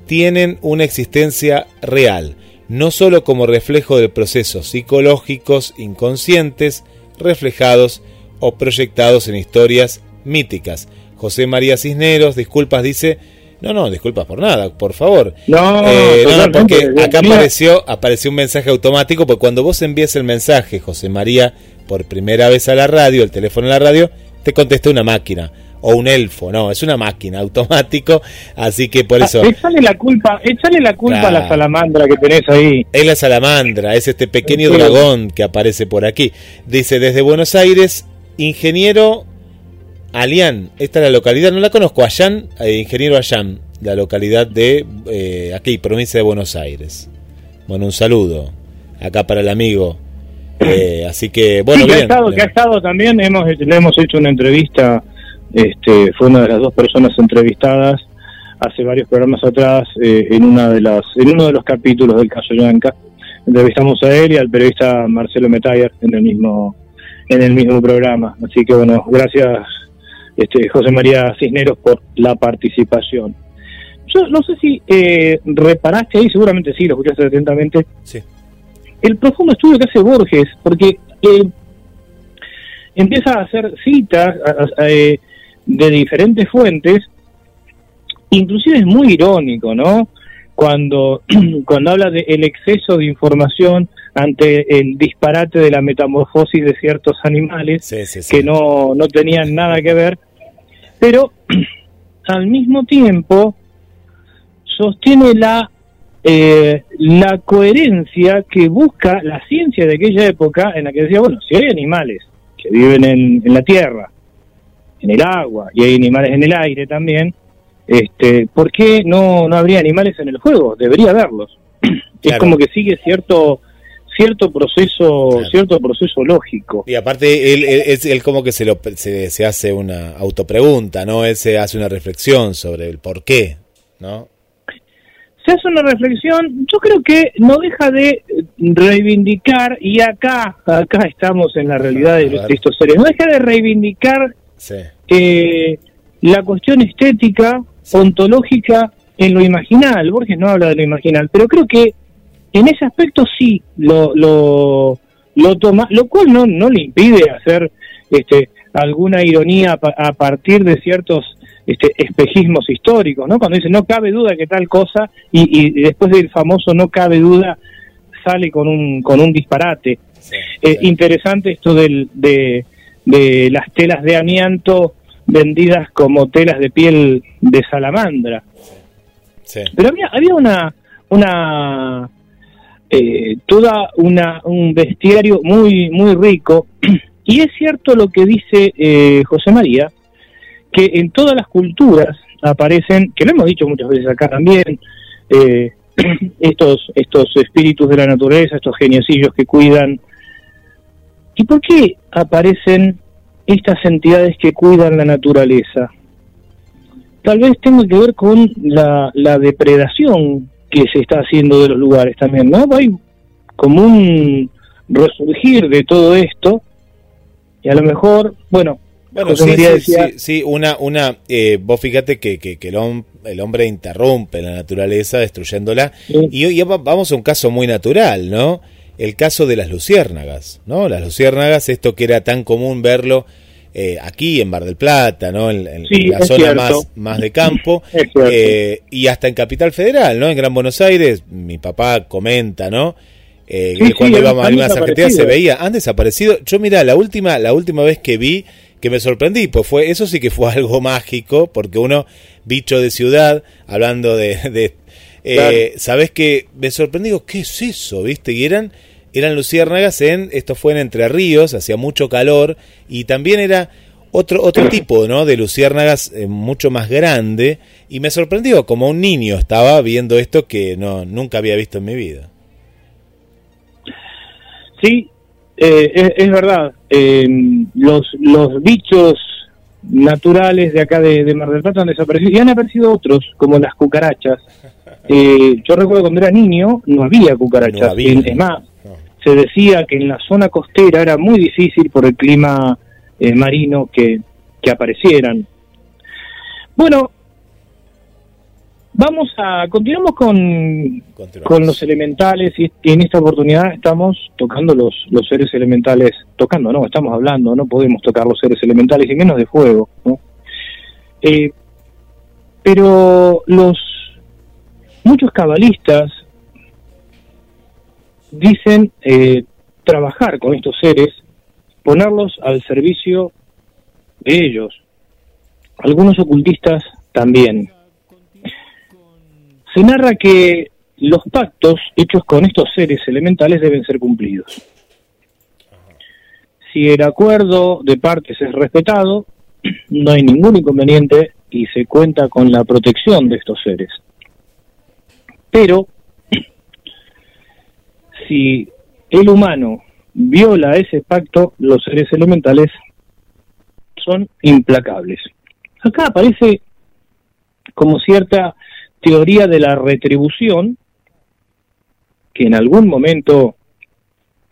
tienen una existencia real, no sólo como reflejo de procesos psicológicos inconscientes, reflejados o proyectados en historias míticas. José María Cisneros, disculpas, dice, no, no, disculpas por nada, por favor. No, eh, no, porque acá apareció, apareció un mensaje automático, porque cuando vos envías el mensaje, José María, por primera vez a la radio, el teléfono en la radio, te contesta una máquina o un elfo, no, es una máquina automático, así que por eso... échale la culpa, échale la culpa a la salamandra que tenés ahí. Es la salamandra, es este pequeño dragón que aparece por aquí. Dice, desde Buenos Aires, ingeniero Alián, esta es la localidad, no la conozco, Allán, eh, ingeniero Allán, la localidad de eh, aquí, provincia de Buenos Aires. Bueno, un saludo acá para el amigo. Eh, así que, bueno, que, ha estado, que ha estado también, hemos, le hemos hecho una entrevista este, fue una de las dos personas entrevistadas hace varios programas atrás eh, en una de las en uno de los capítulos del caso Yanca. Entrevistamos a él y al periodista Marcelo Metayer en el mismo en el mismo programa. Así que bueno, gracias este, José María Cisneros por la participación. Yo no sé si eh, reparaste ahí, seguramente sí, lo escuchaste atentamente. Sí. El profundo estudio que hace Borges, porque eh, empieza a hacer citas, eh, de diferentes fuentes, inclusive es muy irónico, ¿no? Cuando, cuando habla del el exceso de información ante el disparate de la metamorfosis de ciertos animales que no, no tenían nada que ver, pero al mismo tiempo sostiene la eh, la coherencia que busca la ciencia de aquella época en la que decía, bueno, si hay animales que viven en, en la Tierra en el agua y hay animales en el aire también, este, ¿por qué no, no habría animales en el juego? Debería haberlos. Es como que sigue cierto cierto proceso cierto proceso lógico. Y aparte él, es él como que se lo se, se, hace una autopregunta no él se hace una reflexión sobre el por qué no se hace una reflexión yo creo que no deja de reivindicar y acá acá estamos en la realidad de, estos seres no deja de reivindicar eh, la cuestión estética ontológica en lo imaginal Borges no habla de lo imaginal pero creo que en ese aspecto sí lo, lo, lo toma, lo cual no, no le impide hacer este, alguna ironía a partir de ciertos este, espejismos históricos, ¿no? Cuando dice no cabe duda que tal cosa y, después del famoso no cabe duda sale con un, con un disparate. Eh, interesante esto del, de, de las telas de amianto vendidas como telas de piel de salamandra. Pero había, había una, una eh, toda una, un bestiario muy, muy rico. Y es cierto lo que dice eh, José María, que en todas las culturas aparecen, que lo hemos dicho muchas veces acá también, eh, estos, estos espíritus de la naturaleza, estos geniecillos que cuidan. ¿Y por qué aparecen estas entidades que cuidan la naturaleza? Tal vez tenga que ver con la, la depredación que se está haciendo de los lugares también, ¿no? Hay como un resurgir de todo esto y a lo mejor, bueno, bueno, sí, sí, sí, una, una, eh, vos fíjate que, que, el, hombre interrumpe la naturaleza destruyéndola y hoy vamos a un caso muy natural, ¿no? El caso de las luciérnagas, ¿no? Las luciérnagas, esto que era tan común verlo eh, aquí en Bar del Plata, ¿no? En, la zona más, más de campo, eh, y hasta en Capital Federal, ¿no? En Gran Buenos Aires, mi papá comenta, ¿no? Eh, que cuando íbamos a las Argentinas se veía, han desaparecido. Yo mira, la última, la última vez que vi, que me sorprendí, pues fue, eso sí que fue algo mágico, porque uno, bicho de ciudad, hablando de, de sabes que me sorprendí, digo, ¿qué es eso? ¿Viste? Y eran eran luciérnagas en, esto fue en Entre Ríos, hacía mucho calor y también era otro, otro tipo ¿no? de luciérnagas eh, mucho más grande y me sorprendió, como un niño estaba viendo esto que no, nunca había visto en mi vida. Sí, eh, es, verdad, los, los bichos naturales de acá de, Mar del Plata han desaparecido y han aparecido otros, como las cucarachas. Eh, yo recuerdo cuando era niño no había cucarachas, es más, se decía que en la zona costera era muy difícil por el clima eh, marino que, que aparecieran. Bueno, vamos a continuamos con, con los elementales y en esta oportunidad estamos tocando los, los seres elementales, tocando, no, estamos hablando, no podemos tocar los seres elementales y menos de fuego, ¿no? Eh, pero los muchos cabalistas dicen eh, trabajar con estos seres, ponerlos al servicio de ellos. Algunos ocultistas también. Se narra que los pactos hechos con estos seres elementales deben ser cumplidos. Si el acuerdo de partes es respetado, no hay ningún inconveniente y se cuenta con la protección de estos seres. Pero si el humano viola ese pacto, los seres elementales son implacables. Acá aparece como cierta teoría de la retribución que en algún momento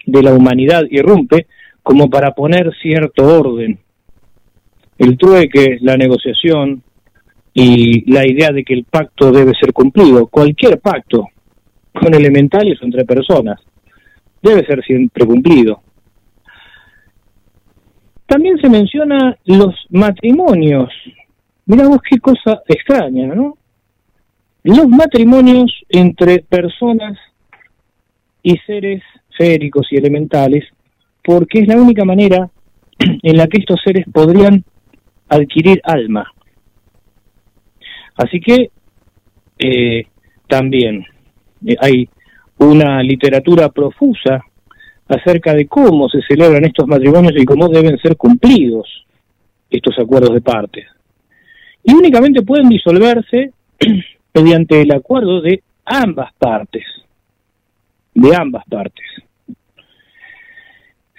de la humanidad irrumpe como para poner cierto orden. El trueque, la negociación y la idea de que el pacto debe ser cumplido. Cualquier pacto con elementales o entre personas. Debe ser siempre cumplido. También se menciona los matrimonios. Mira vos qué cosa extraña, ¿no? Los matrimonios entre personas y seres féricos y elementales, porque es la única manera en la que estos seres podrían adquirir alma. Así que eh, también eh, hay una literatura profusa acerca de cómo se celebran estos matrimonios y cómo deben ser cumplidos estos acuerdos de partes. Y únicamente pueden disolverse mediante el acuerdo de ambas partes. de ambas partes.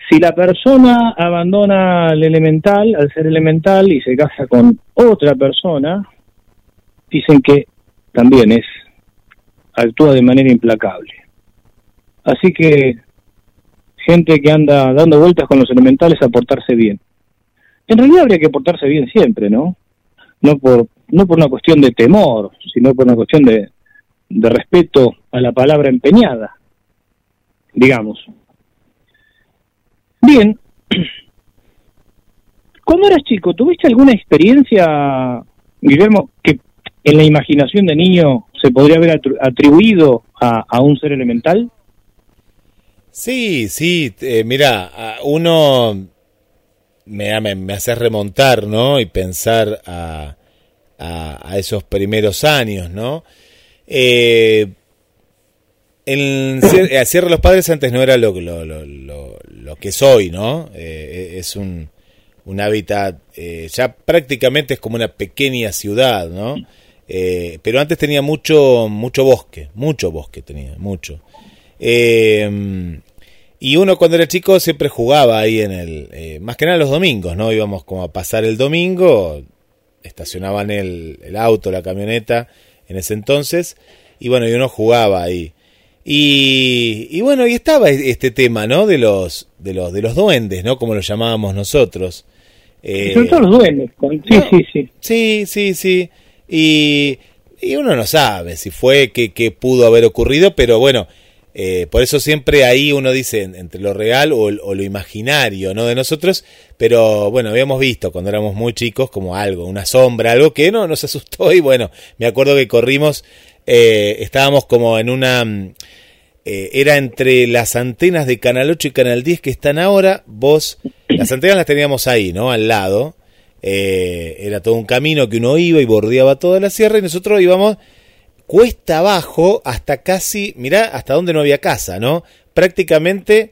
Si la persona abandona al elemental, al ser elemental, y se casa con otra persona, dicen que también es actúa de manera implacable. Así que gente que anda dando vueltas con los elementales a portarse bien. En realidad habría que portarse bien siempre, ¿no? No por no por una cuestión de temor, sino por una cuestión de, de respeto a la palabra empeñada, digamos. Bien, cuando eras chico, ¿tuviste alguna experiencia, Guillermo, que en la imaginación de niño se podría haber atribuido a, un ser elemental? Sí, sí, eh, mira, uno me, me, hace remontar, ¿no? Y pensar a, a, esos primeros años, ¿no? Eh, el Cierre de los Padres antes no era lo, lo, lo, lo que soy, ¿no? Eh, es un, un hábitat, eh, ya prácticamente es como una pequeña ciudad, ¿no? Eh, pero antes tenía mucho, mucho bosque, mucho bosque tenía, mucho. y uno cuando era chico siempre jugaba ahí en el, más que nada los domingos, ¿no? Íbamos como a pasar el domingo, estacionaban el, el auto, la camioneta en ese entonces, y bueno, y uno jugaba ahí. Y, bueno, y estaba este tema, ¿no? De los, de los, de los duendes, ¿no? Como lo llamábamos nosotros. Eh, Son todos los duendes. Sí, sí, sí. Sí, sí, sí. Y, y uno no sabe si fue que pudo haber ocurrido, pero bueno, eh, por eso siempre ahí uno dice entre lo real o, o, lo imaginario, ¿no? De nosotros, pero bueno, habíamos visto cuando éramos muy chicos como algo, una sombra, algo que no nos asustó y bueno, me acuerdo que corrimos eh, estábamos como en una... Mm, eh, era entre las antenas de Canal 8 y Canal 10 que están ahora, vos, las antenas las teníamos ahí, ¿no? Al lado. Eh, era todo un camino que uno iba y bordeaba toda la sierra y nosotros íbamos cuesta abajo hasta casi, mirá, hasta donde no había casa, ¿no? Prácticamente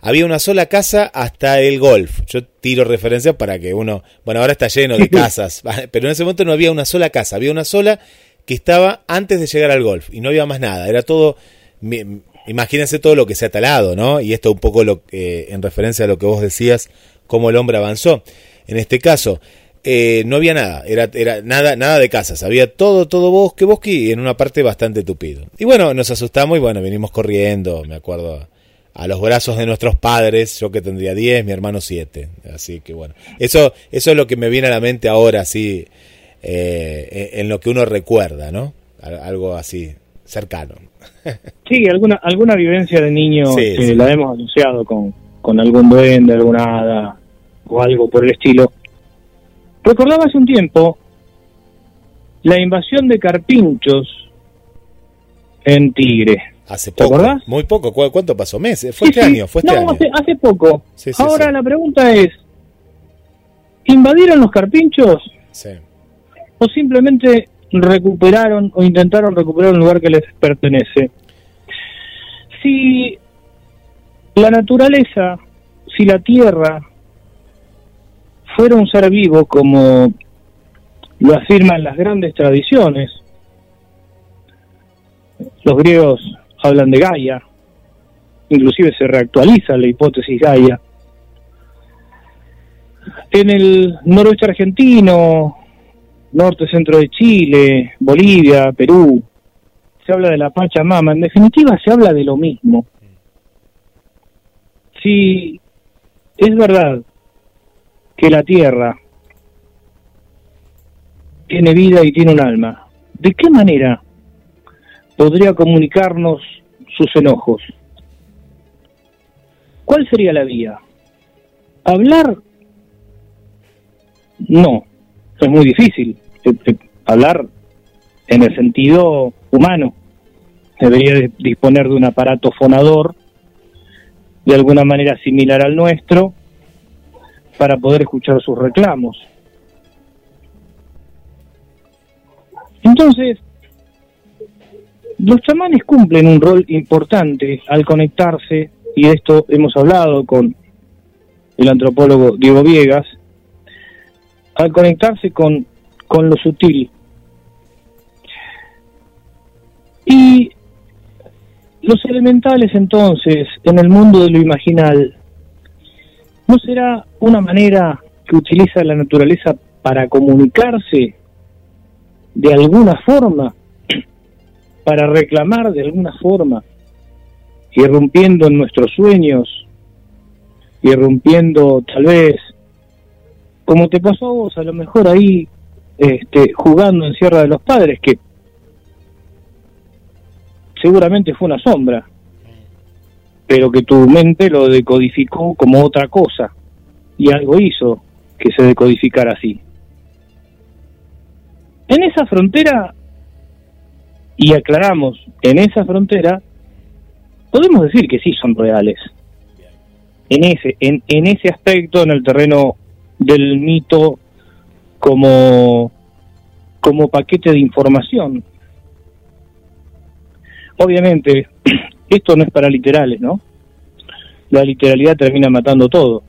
había una sola casa hasta el golf. Yo tiro referencias para que uno, bueno, ahora está lleno de casas, pero en ese momento no había una sola casa, había una sola que estaba antes de llegar al golf y no había más nada. Era todo, imagínense todo lo que se ha talado, ¿no? Y esto un poco lo, eh, en referencia a lo que vos decías, cómo el hombre avanzó. En este caso, eh, no había nada, era, era nada, nada de casas, había todo, todo bosque, bosque y en una parte bastante tupido. Y bueno, nos asustamos y bueno, venimos corriendo, me acuerdo, a los brazos de nuestros padres, yo que tendría 10, mi hermano 7. Así que bueno, eso, eso es lo que me viene a la mente ahora, así, eh, en lo que uno recuerda, ¿no? Algo así cercano. Sí, alguna alguna vivencia de niño que la hemos asociado con, con algún duende, alguna hada o algo por el estilo. Recordaba hace un tiempo la invasión de carpinchos en Tigre. Hace poco. ¿Te Muy poco. ¿Cuánto pasó? ¿Meses? ¿Fue este año? ¿Fue este no, Hace, hace poco. Ahora la pregunta es, ¿invadieron los carpinchos? Sí o simplemente recuperaron o intentaron recuperar un lugar que les pertenece. Si la naturaleza, si la tierra fuera un ser vivo como lo afirman las grandes tradiciones, los griegos hablan de Gaia, inclusive se reactualiza la hipótesis Gaia. En el noroeste argentino, norte, centro de Chile, Bolivia, Perú. Se habla de la Pachamama. En definitiva, se habla de lo mismo. Si es verdad que la Tierra tiene vida y tiene un alma, ¿de qué manera podría comunicarnos sus enojos? ¿Cuál sería la vía? ¿Hablar? No, es muy difícil hablar en el sentido humano. Debería disponer de un aparato fonador de alguna manera similar al nuestro para poder escuchar sus reclamos. Entonces, los chamanes cumplen un rol importante al conectarse, y esto hemos hablado con el antropólogo Diego Viegas, al conectarse con con lo sutil. Y, los elementales entonces, en el mundo de lo imaginal, ¿no será una manera que utiliza la naturaleza para comunicarse de alguna forma, para reclamar de alguna forma, irrumpiendo en nuestros sueños, irrumpiendo tal vez, como te pasó a vos, a lo mejor ahí este, jugando en Sierra de los Padres, que seguramente fue una sombra, pero que tu mente lo decodificó como otra cosa y algo hizo que se decodificara así. En esa frontera, y aclaramos, en esa frontera, podemos decir que sí son reales. En ese, en, en ese aspecto, en el terreno del mito como, como paquete de información. Obviamente, esto no es para literales, ¿no? La literalidad termina matando todo.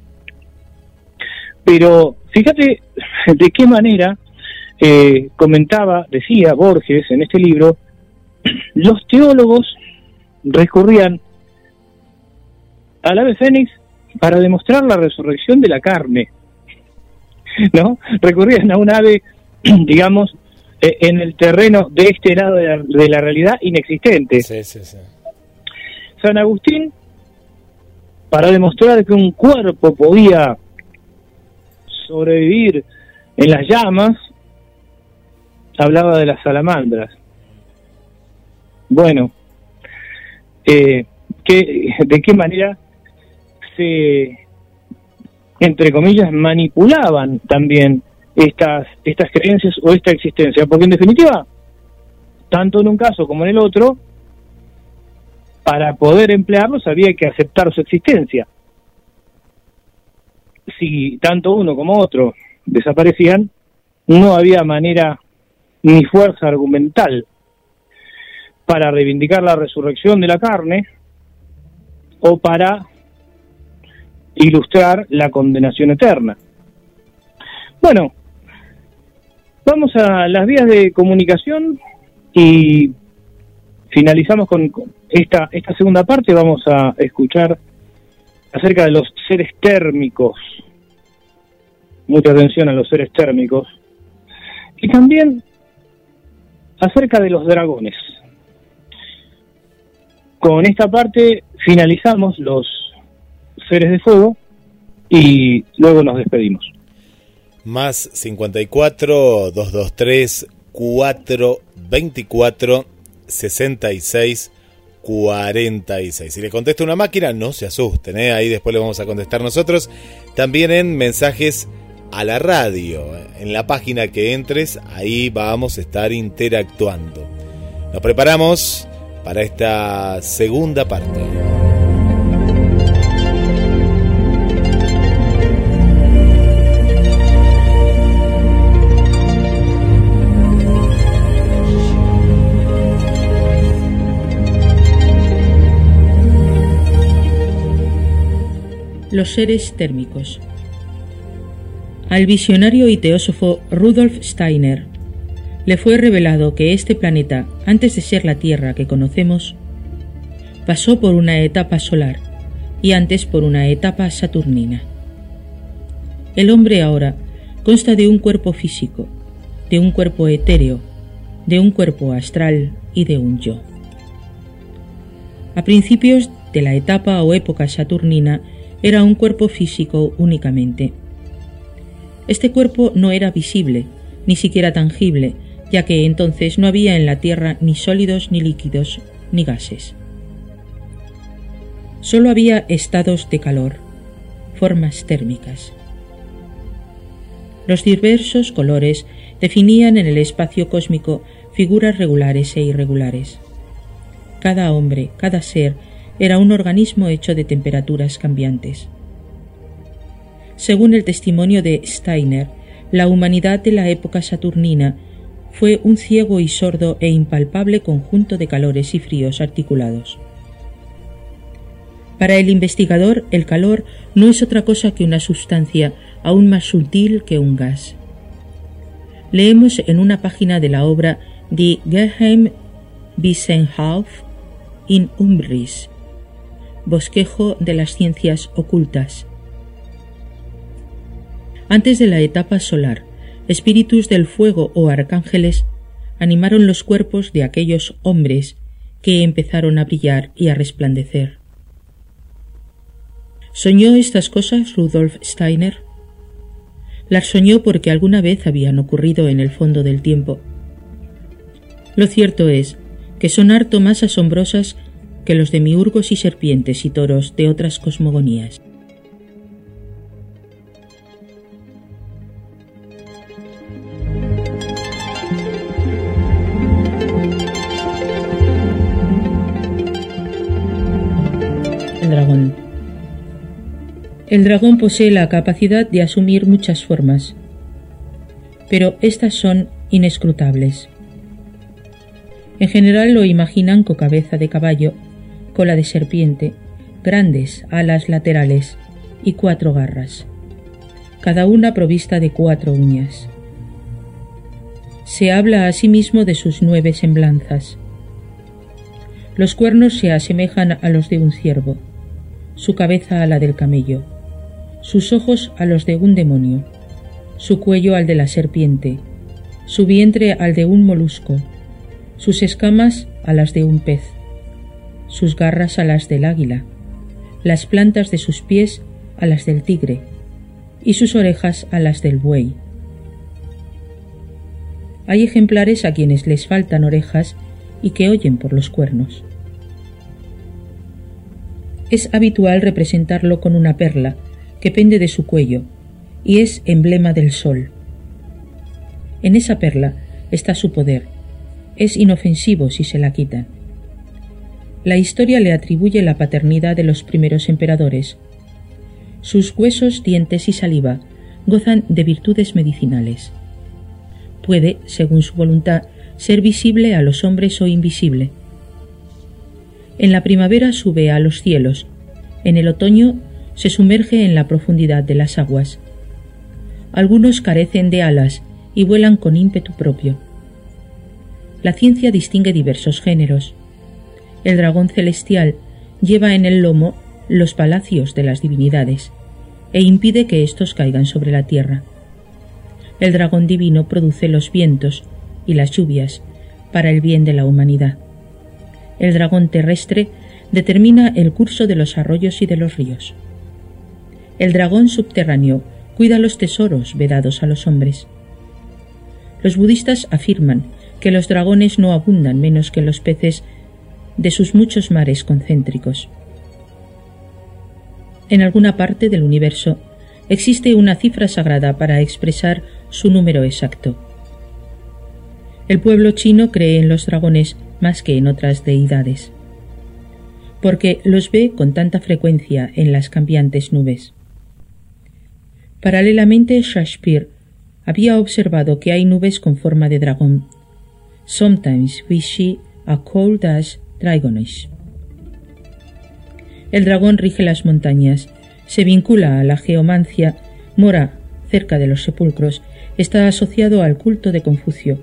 Pero fíjate de qué manera eh, comentaba, decía Borges en este libro, los teólogos recurrían al ave fénix para demostrar la resurrección de la carne, ¿no? Recurrían a un ave, digamos, eh, en el terreno de este lado de la, realidad inexistente. San Agustín, para demostrar que un cuerpo podía sobrevivir en las llamas, hablaba de las salamandras. Bueno, eh, ¿de qué manera se, entre comillas, manipulaban también estas, estas creencias o esta existencia? Porque en definitiva, tanto en un caso como en el otro, para poder emplearlos había que aceptar su existencia. Si tanto uno como otro desaparecían, no había manera ni fuerza argumental para reivindicar la resurrección de la carne o para ilustrar la condenación eterna. Bueno, vamos a las vías de comunicación y finalizamos con esta, segunda parte. Vamos a escuchar acerca de los seres térmicos. Mucha atención a los seres térmicos. Y también acerca de los dragones. Con esta parte finalizamos los seres de fuego y luego nos despedimos. Más 54 223 424 66 46. Si le contesta una máquina, no se asusten, ¿eh? ahí después le vamos a contestar nosotros. También en mensajes a la radio. En la página que entres, ahí vamos a estar interactuando. Nos preparamos para esta segunda parte. Los seres térmicos al visionario y teósofo Rudolf Steiner le fue revelado que este planeta, antes de ser la Tierra que conocemos, pasó por una etapa solar y antes por una etapa saturnina. El hombre ahora consta de un cuerpo físico, de un cuerpo etéreo, de un cuerpo astral y de un yo. A principios de la etapa o época saturnina era un cuerpo físico únicamente este cuerpo no era visible, ni siquiera tangible, ya que entonces no había en la Tierra ni sólidos ni líquidos, ni gases. Solo había estados de calor, formas térmicas. Los diversos colores definían en el espacio cósmico figuras regulares e irregulares. Cada hombre, cada ser, era un organismo hecho de temperaturas cambiantes. Según el testimonio de Steiner, la humanidad de la época saturnina fue un ciego y sordo e impalpable conjunto de calores y fríos articulados. Para el investigador, el calor no es otra cosa que una sustancia aún más sutil que un gas. Leemos en una página de la obra Die Geheim Wissenschaft in umbris, bosquejo de las ciencias ocultas. Antes de la etapa solar, espíritus del fuego o arcángeles animaron los cuerpos de aquellos hombres que empezaron a brillar y a resplandecer. ¿Soñó estas cosas Rudolf Steiner? Las soñó porque alguna vez habían ocurrido en el fondo del tiempo. Lo cierto es que son harto más asombrosas que los demiurgos y serpientes y toros de otras cosmogonías. El dragón. El dragón posee la capacidad de asumir muchas formas, pero estas son inescrutables. En general lo imaginan con cabeza de caballo, cola de serpiente, grandes alas laterales y cuatro garras, cada una provista de cuatro uñas. Se habla asimismo de sus nueve semblanzas. Los cuernos se asemejan a los de un ciervo, su cabeza a la del camello sus ojos a los de un demonio, su cuello al de la serpiente, su vientre al de un molusco, sus escamas a las de un pez, sus garras a las del águila, las plantas de sus pies a las del tigre, y sus orejas a las del buey. Hay ejemplares a quienes les faltan orejas y que oyen por los cuernos. Es habitual representarlo con una perla, que pende de su cuello y es emblema del sol. En esa perla está su poder. Es inofensivo si se la quitan. La historia le atribuye la paternidad de los primeros emperadores. Sus huesos, dientes y saliva gozan de virtudes medicinales. Puede, según su voluntad, ser visible a los hombres o invisible. En la primavera sube a los cielos, en el otoño se sumerge en la profundidad de las aguas. Algunos carecen de alas y vuelan con ímpetu propio. La ciencia distingue diversos géneros. El dragón celestial lleva en el lomo los palacios de las divinidades e impide que éstos caigan sobre la tierra. El dragón divino produce los vientos y las lluvias para el bien de la humanidad. El dragón terrestre determina el curso de los arroyos y de los ríos. El dragón subterráneo cuida los tesoros vedados a los hombres. Los budistas afirman que los dragones no abundan menos que los peces de sus muchos mares concéntricos. En alguna parte del universo existe una cifra sagrada para expresar su número exacto. El pueblo chino cree en los dragones más que en otras deidades, porque los ve con tanta frecuencia en las cambiantes nubes. Paralelamente, Shakespeare había observado que hay nubes con forma de dragón. Sometimes we see a cold as dragonish. El dragón rige las montañas, se vincula a la geomancia, mora cerca de los sepulcros, está asociado al culto de Confucio.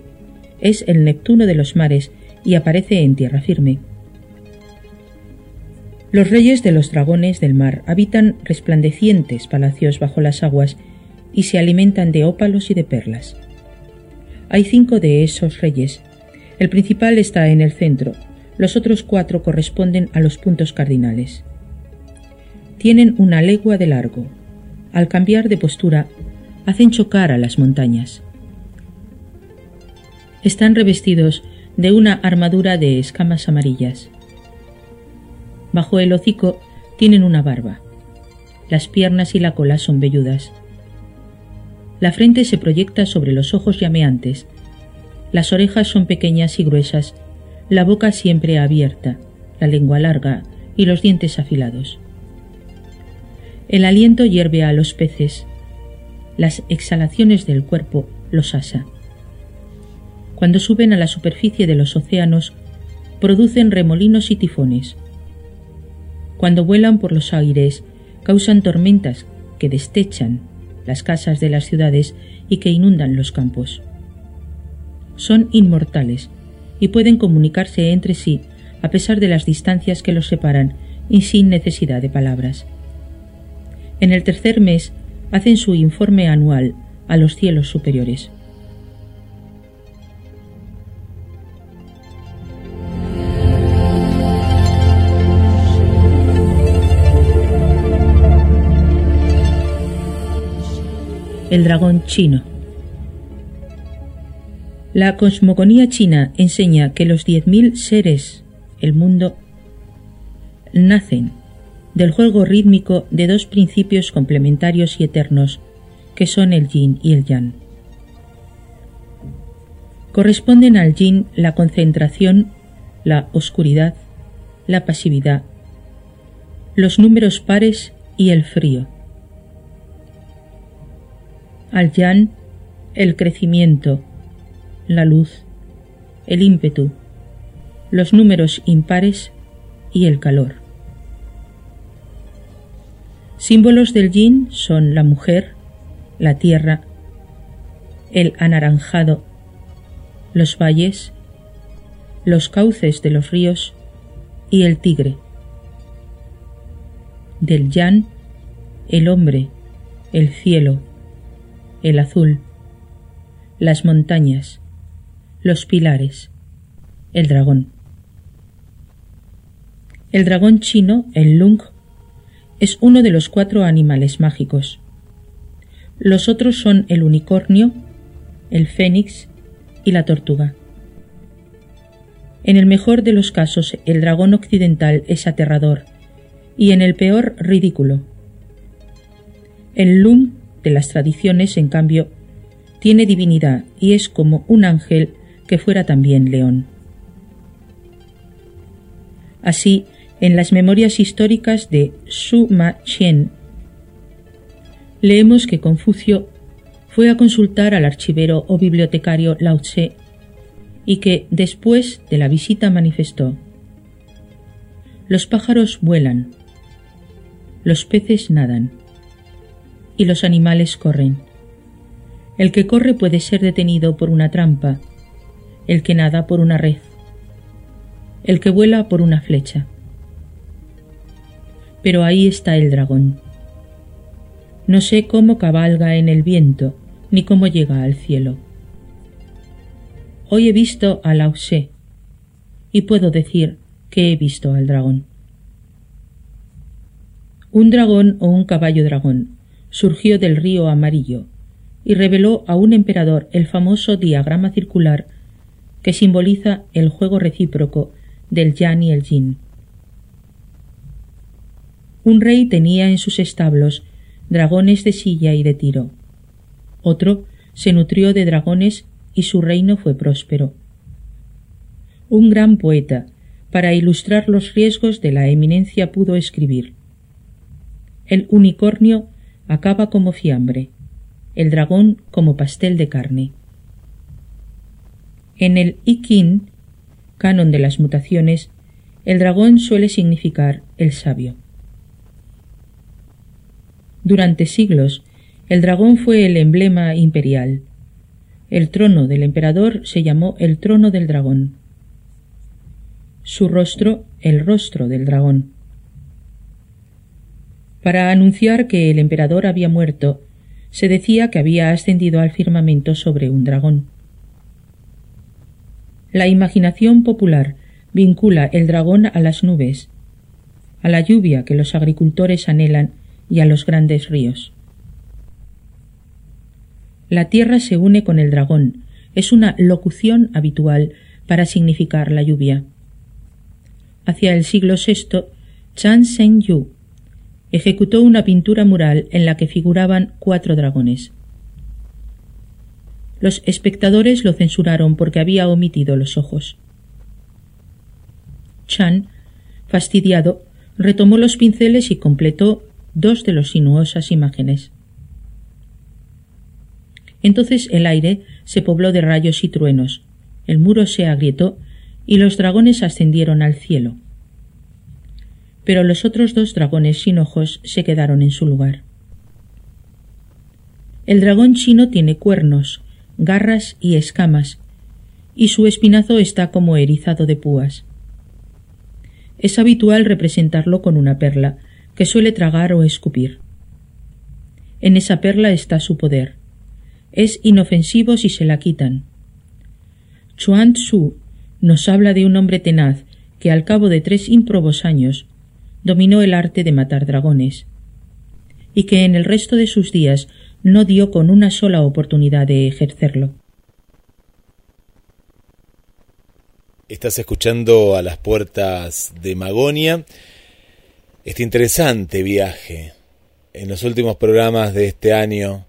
Es el Neptuno de los mares y aparece en tierra firme. Los reyes de los dragones del mar habitan resplandecientes palacios bajo las aguas y se alimentan de ópalos y de perlas. Hay cinco de esos reyes. El principal está en el centro, los otros cuatro corresponden a los puntos cardinales. Tienen una legua de largo. Al cambiar de postura, hacen chocar a las montañas. Están revestidos de una armadura de escamas amarillas. Bajo el hocico tienen una barba. Las piernas y la cola son velludas. La frente se proyecta sobre los ojos llameantes. Las orejas son pequeñas y gruesas, la boca siempre abierta, la lengua larga y los dientes afilados. El aliento hierve a los peces. Las exhalaciones del cuerpo los asa. Cuando suben a la superficie de los océanos, producen remolinos y tifones. Cuando vuelan por los aires, causan tormentas que destechan las casas de las ciudades y que inundan los campos. Son inmortales y pueden comunicarse entre sí a pesar de las distancias que los separan y sin necesidad de palabras. En el tercer mes hacen su informe anual a los cielos superiores. El dragón chino. La cosmogonía china enseña que los diez mil seres, el mundo, nacen del juego rítmico de dos principios complementarios y eternos, que son el yin y el yang. Corresponden al yin la concentración, la oscuridad, la pasividad, los números pares y el frío. Al yang, el crecimiento, la luz, el ímpetu, los números impares y el calor. Símbolos del yin son la mujer, la tierra, el anaranjado, los valles, los cauces de los ríos y el tigre. Del yang, el hombre, el cielo, el azul, las montañas, los pilares, el dragón. El dragón chino, el lung, es uno de los cuatro animales mágicos. Los otros son el unicornio, el fénix y la tortuga. En el mejor de los casos, el dragón occidental es aterrador y en el peor ridículo. El lung de las tradiciones, en cambio, tiene divinidad y es como un ángel que fuera también león. Así, en las memorias históricas de Su Ma Chien, leemos que Confucio fue a consultar al archivero o bibliotecario Lao Tse y que después de la visita manifestó Los pájaros vuelan, los peces nadan y los animales corren. El que corre puede ser detenido por una trampa el que nada por una red, el que vuela por una flecha. Pero ahí está el dragón. No sé cómo cabalga en el viento, ni cómo llega al cielo. Hoy he visto a Lao y puedo decir que he visto al dragón. Un dragón o un caballo dragón surgió del río amarillo y reveló a un emperador el famoso diagrama circular que simboliza el juego recíproco del yan y el yin. Un rey tenía en sus establos dragones de silla y de tiro. Otro se nutrió de dragones y su reino fue próspero. Un gran poeta, para ilustrar los riesgos de la eminencia, pudo escribir El unicornio acaba como fiambre, el dragón como pastel de carne. En el Ikin, canon de las mutaciones, el dragón suele significar el sabio. Durante siglos, el dragón fue el emblema imperial. El trono del emperador se llamó el trono del dragón. Su rostro, el rostro del dragón. Para anunciar que el emperador había muerto, se decía que había ascendido al firmamento sobre un dragón. La imaginación popular vincula el dragón a las nubes, a la lluvia que los agricultores anhelan y a los grandes ríos. La tierra se une con el dragón, es una locución habitual para significar la lluvia. Hacia el siglo VI, Chan Sheng-yu ejecutó una pintura mural en la que figuraban cuatro dragones. Los espectadores lo censuraron porque había omitido los ojos. Chan, fastidiado, retomó los pinceles y completó dos de las sinuosas imágenes. Entonces el aire se pobló de rayos y truenos, el muro se agrietó y los dragones ascendieron al cielo. Pero los otros dos dragones sin ojos se quedaron en su lugar. El dragón chino tiene cuernos, garras y escamas, y su espinazo está como erizado de púas. es habitual representarlo con una perla, que suele tragar o escupir. En esa perla está su poder. Es inofensivo si se la quitan. Chuan Tzu nos habla de un hombre tenaz que al cabo de tres ímprobos años dominó el arte de matar dragones, y que en el resto de sus días no dio con una sola oportunidad de ejercerlo. Estás escuchando a las puertas de Magonia este interesante viaje en los últimos programas de este año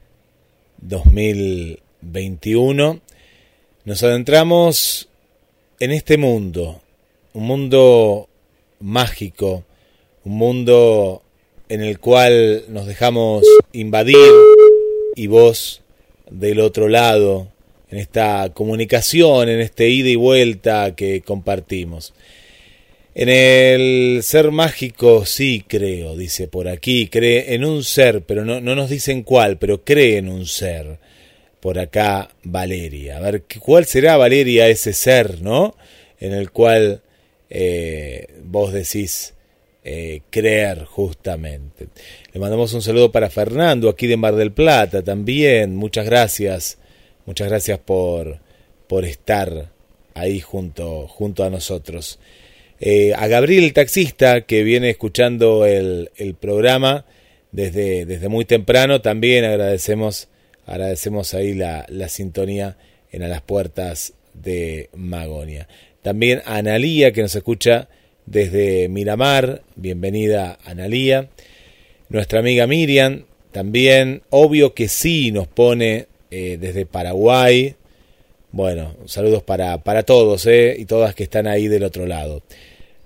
2021. Nos adentramos en este mundo, un mundo mágico, un mundo en el cual nos dejamos invadir y vos del otro lado, en esta comunicación, en este ida y vuelta que compartimos. En el ser mágico sí creo, dice por aquí, cree en un ser, pero no, no nos dicen cuál, pero cree en un ser. Por acá Valeria. A ver, ¿cuál será Valeria ese ser, no? En el cual eh, vos decís eh, creer justamente. Le mandamos un saludo para Fernando aquí de Mar del Plata también. Muchas gracias, muchas gracias por, por estar ahí junto, junto a nosotros. Eh, a Gabriel el taxista que viene escuchando el, el programa desde, desde, muy temprano, también agradecemos, agradecemos ahí la, la sintonía en A las Puertas de Magonia. También a Analía que nos escucha desde Miramar, bienvenida Analía. Nuestra amiga Miriam, también, obvio que sí, nos pone eh, desde Paraguay. Bueno, saludos para, para todos eh, y todas que están ahí del otro lado.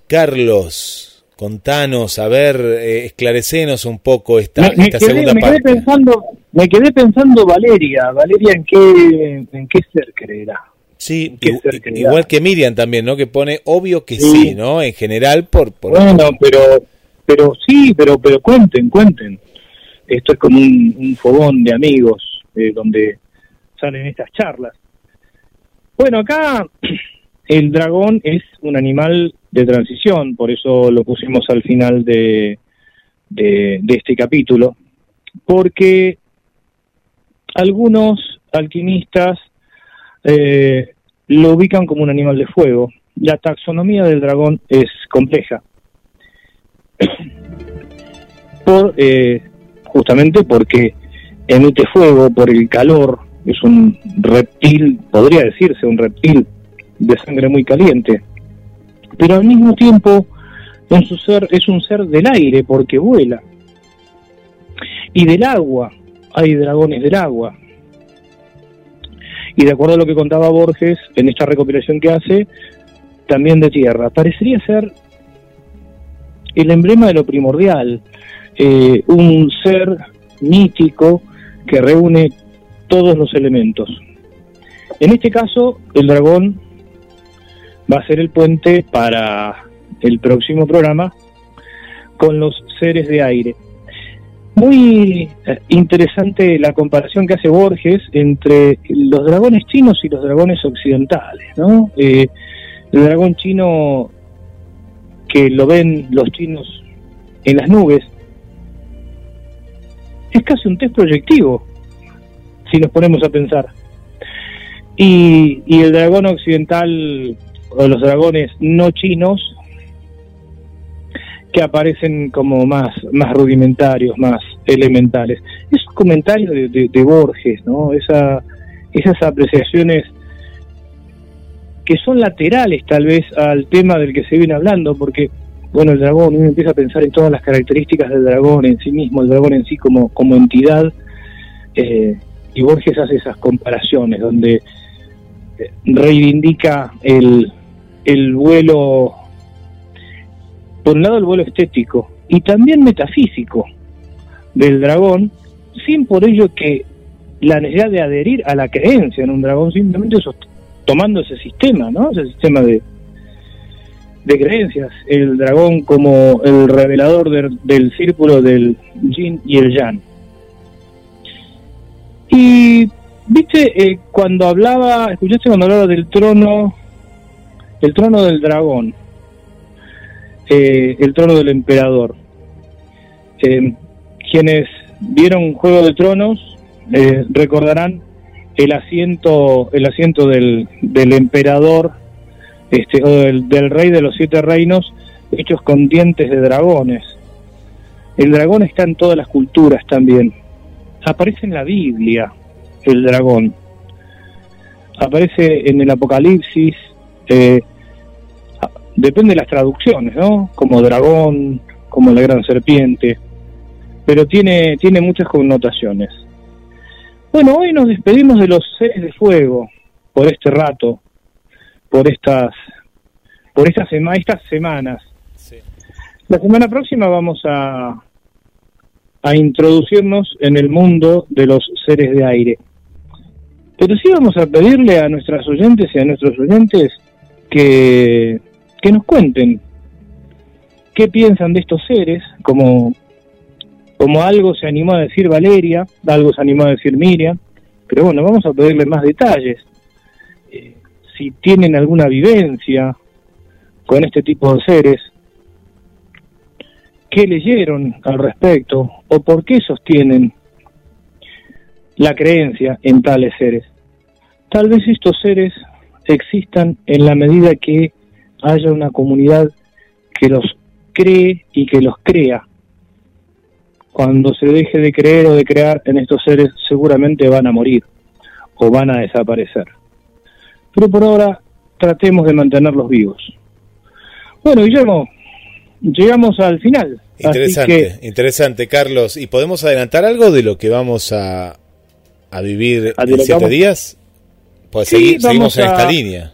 Carlos, contanos, a ver, eh, esclarecenos un poco esta, esta segunda me parte. Quedé pensando, me quedé pensando, Valeria, Valeria, ¿en qué, en qué ser creerá? Sí, igual que Miriam también, ¿no? Que pone obvio que sí, ¿no? En general por, por bueno, pero pero sí, pero pero cuenten, cuenten. Esto es como un, un fogón de amigos eh, donde salen estas charlas. Bueno, acá el dragón es un animal de transición, por eso lo pusimos al final de, de, de este capítulo, porque algunos alquimistas eh, lo ubican como un animal de fuego. La taxonomía del dragón es compleja. por, eh, justamente porque emite fuego por el calor, es un reptil, podría decirse un reptil de sangre muy caliente, pero al mismo tiempo en su ser es un ser del aire porque vuela y del agua hay dragones del agua y de acuerdo a lo que contaba Borges en esta recopilación que hace, también de tierra. Parecería ser el emblema de lo primordial, eh, un ser mítico que reúne todos los elementos. En este caso, el dragón va a ser el puente para el próximo programa con los seres de aire. Muy eh, interesante la comparación que hace Borges entre los dragones chinos y los dragones occidentales, ¿no? Eh, el dragón chino que lo ven los chinos en las nubes es casi un test proyectivo, si nos ponemos a pensar. Y, y el dragón occidental o los dragones no chinos que aparecen como más, más rudimentarios, más elementales. Es un comentario de, de, Borges, ¿no? Esa, esas apreciaciones que son laterales tal vez al tema del que se viene hablando, porque, bueno, el dragón, uno empieza a pensar en todas las características del dragón en sí mismo, el dragón en sí como, como entidad, eh, y Borges hace esas comparaciones donde eh, reivindica el, el vuelo por un lado el vuelo estético y también metafísico del dragón, sin por ello que la necesidad de adherir a la creencia en un dragón, simplemente tomando ese sistema, ¿no? Ese sistema de, de creencias, el dragón como el revelador del círculo del yin y el yang. Y, viste, eh, cuando hablaba, escuchaste cuando hablaba del trono, el trono del dragón, eh, el trono del emperador. Eh, quienes vieron Juego de Tronos eh, recordarán el asiento, el asiento del, del emperador este, o del, del rey de los siete reinos hechos con dientes de dragones. El dragón está en todas las culturas también. Aparece en la Biblia el dragón. Aparece en el Apocalipsis. Depende de las traducciones, ¿no? Como dragón, como la gran serpiente. Pero tiene, tiene muchas connotaciones. Bueno, hoy nos despedimos de los seres de fuego por este rato, por estas, por estas, sema estas semanas. La semana próxima vamos a, a introducirnos en el mundo de los seres de aire. Pero sí vamos a pedirle a nuestras oyentes y a nuestros oyentes que, que nos cuenten qué piensan de estos seres, como, como algo se animó a decir Valeria, algo se animó a decir Miriam, pero bueno, vamos a pedirle más detalles. Eh, si tienen alguna vivencia con este tipo de seres, qué leyeron al respecto o por qué sostienen la creencia en tales seres. Tal vez estos seres existan en la medida que haya una comunidad que los cree y que los crea. Cuando se deje de creer o de crear en estos seres, seguramente van a morir o van a desaparecer. Pero por ahora tratemos de mantenerlos vivos. Bueno, Guillermo, llegamos al final. Interesante, interesante, Carlos. ¿Y podemos adelantar algo de lo que vamos a, a vivir en siete días? Pues sí, seguimos en esta línea.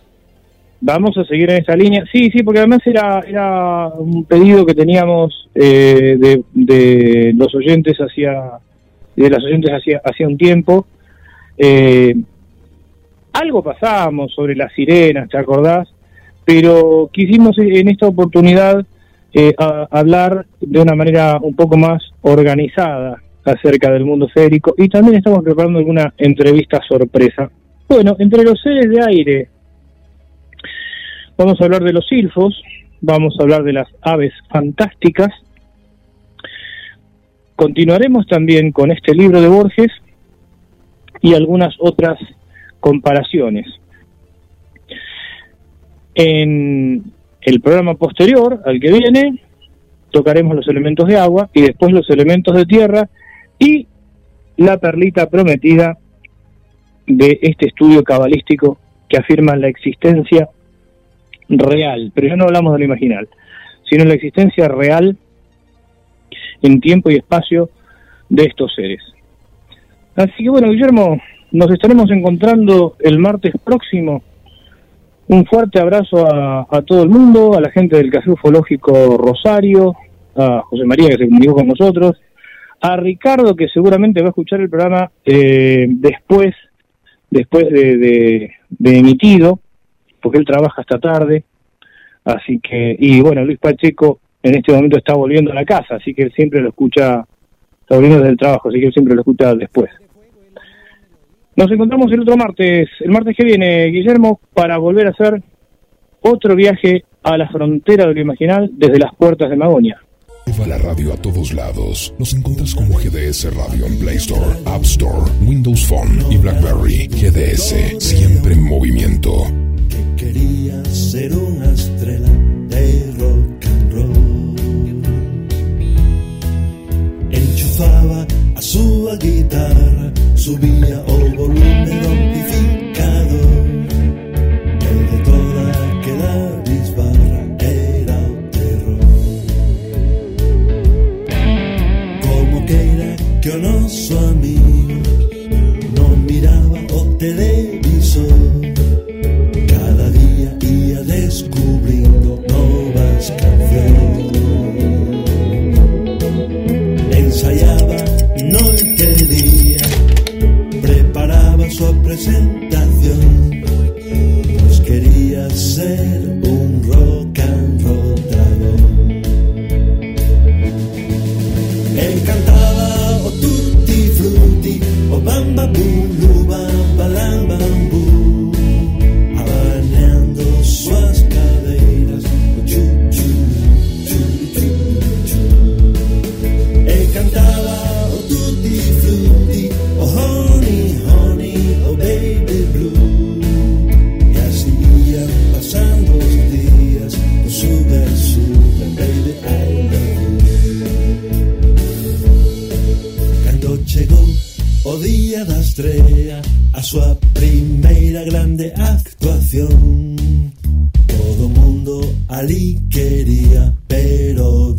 Vamos a seguir en esta línea. Sí, sí, porque además era, era un pedido que teníamos eh, de, de, los oyentes hacia de las oyentes hacía, hacía un tiempo. Eh, algo pasábamos sobre las sirenas, ¿te acordás? Pero quisimos en esta oportunidad eh, hablar de una manera un poco más organizada acerca del mundo férico y también estamos preparando alguna entrevista sorpresa. Bueno, entre los seres de aire vamos a hablar de los silfos, vamos a hablar de las aves fantásticas, continuaremos también con este libro de Borges y algunas otras comparaciones. En el programa posterior al que viene tocaremos los elementos de agua y después los elementos de tierra y la perlita prometida de este estudio cabalístico que afirma la existencia real, pero ya no hablamos de lo imaginal, sino la existencia real en tiempo y espacio de estos seres. Así que bueno, Guillermo, nos estaremos encontrando el martes próximo un fuerte abrazo a, todo el mundo, a la gente del Café Ufológico Rosario, a José María que se comunicó con nosotros, a Ricardo que seguramente va a escuchar el programa eh, después, después de, emitido, porque él trabaja hasta tarde, así que, y bueno, Luis Pacheco en este momento está volviendo a la casa, así que él siempre lo escucha, está volviendo desde el trabajo, así que él siempre lo escucha después. Nos encontramos el otro martes, el martes que viene, Guillermo, para volver a hacer otro viaje a la frontera de lo imaginal desde las puertas de Magonia. Lleva la radio a todos lados. Nos encuentras como GDS Radio en Play Store, App Store, Windows Phone y BlackBerry. GDS, siempre en movimiento. Que quería ser una estrella de rock and roll. Enchufaba a su guitarra subía o volumen amplificado. El de toda aquella disbarra era un terror. Como que era que o noso amigo no miraba o televisor. Su presentación. Pues quería ser un rock and roll dragón. Encantaba o tutti frutti o bamba boom. estrea a súa primeira grande actuación. Todo mundo ali quería, pero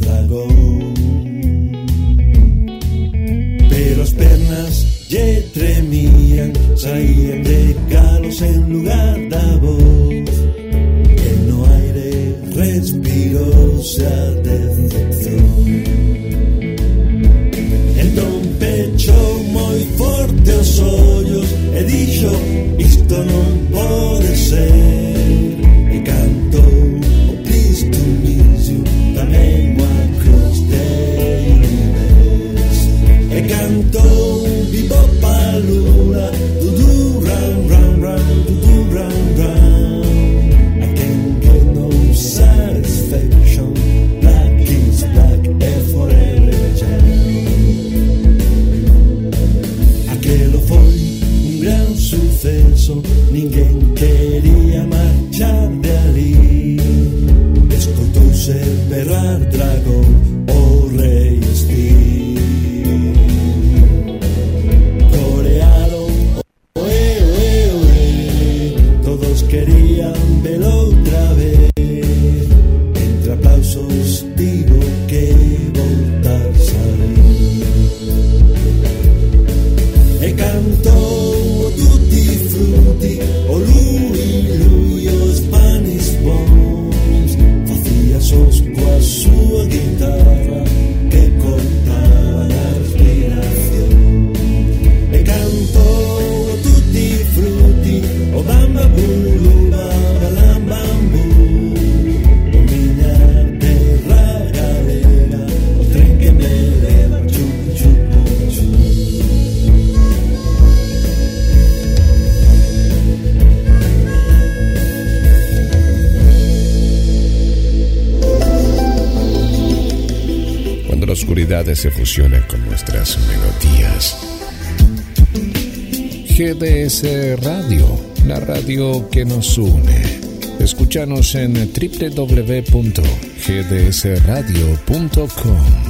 fusiona con nuestras melodías. GDS Radio, la radio que nos une. Escúchanos en www.gdsradio.com.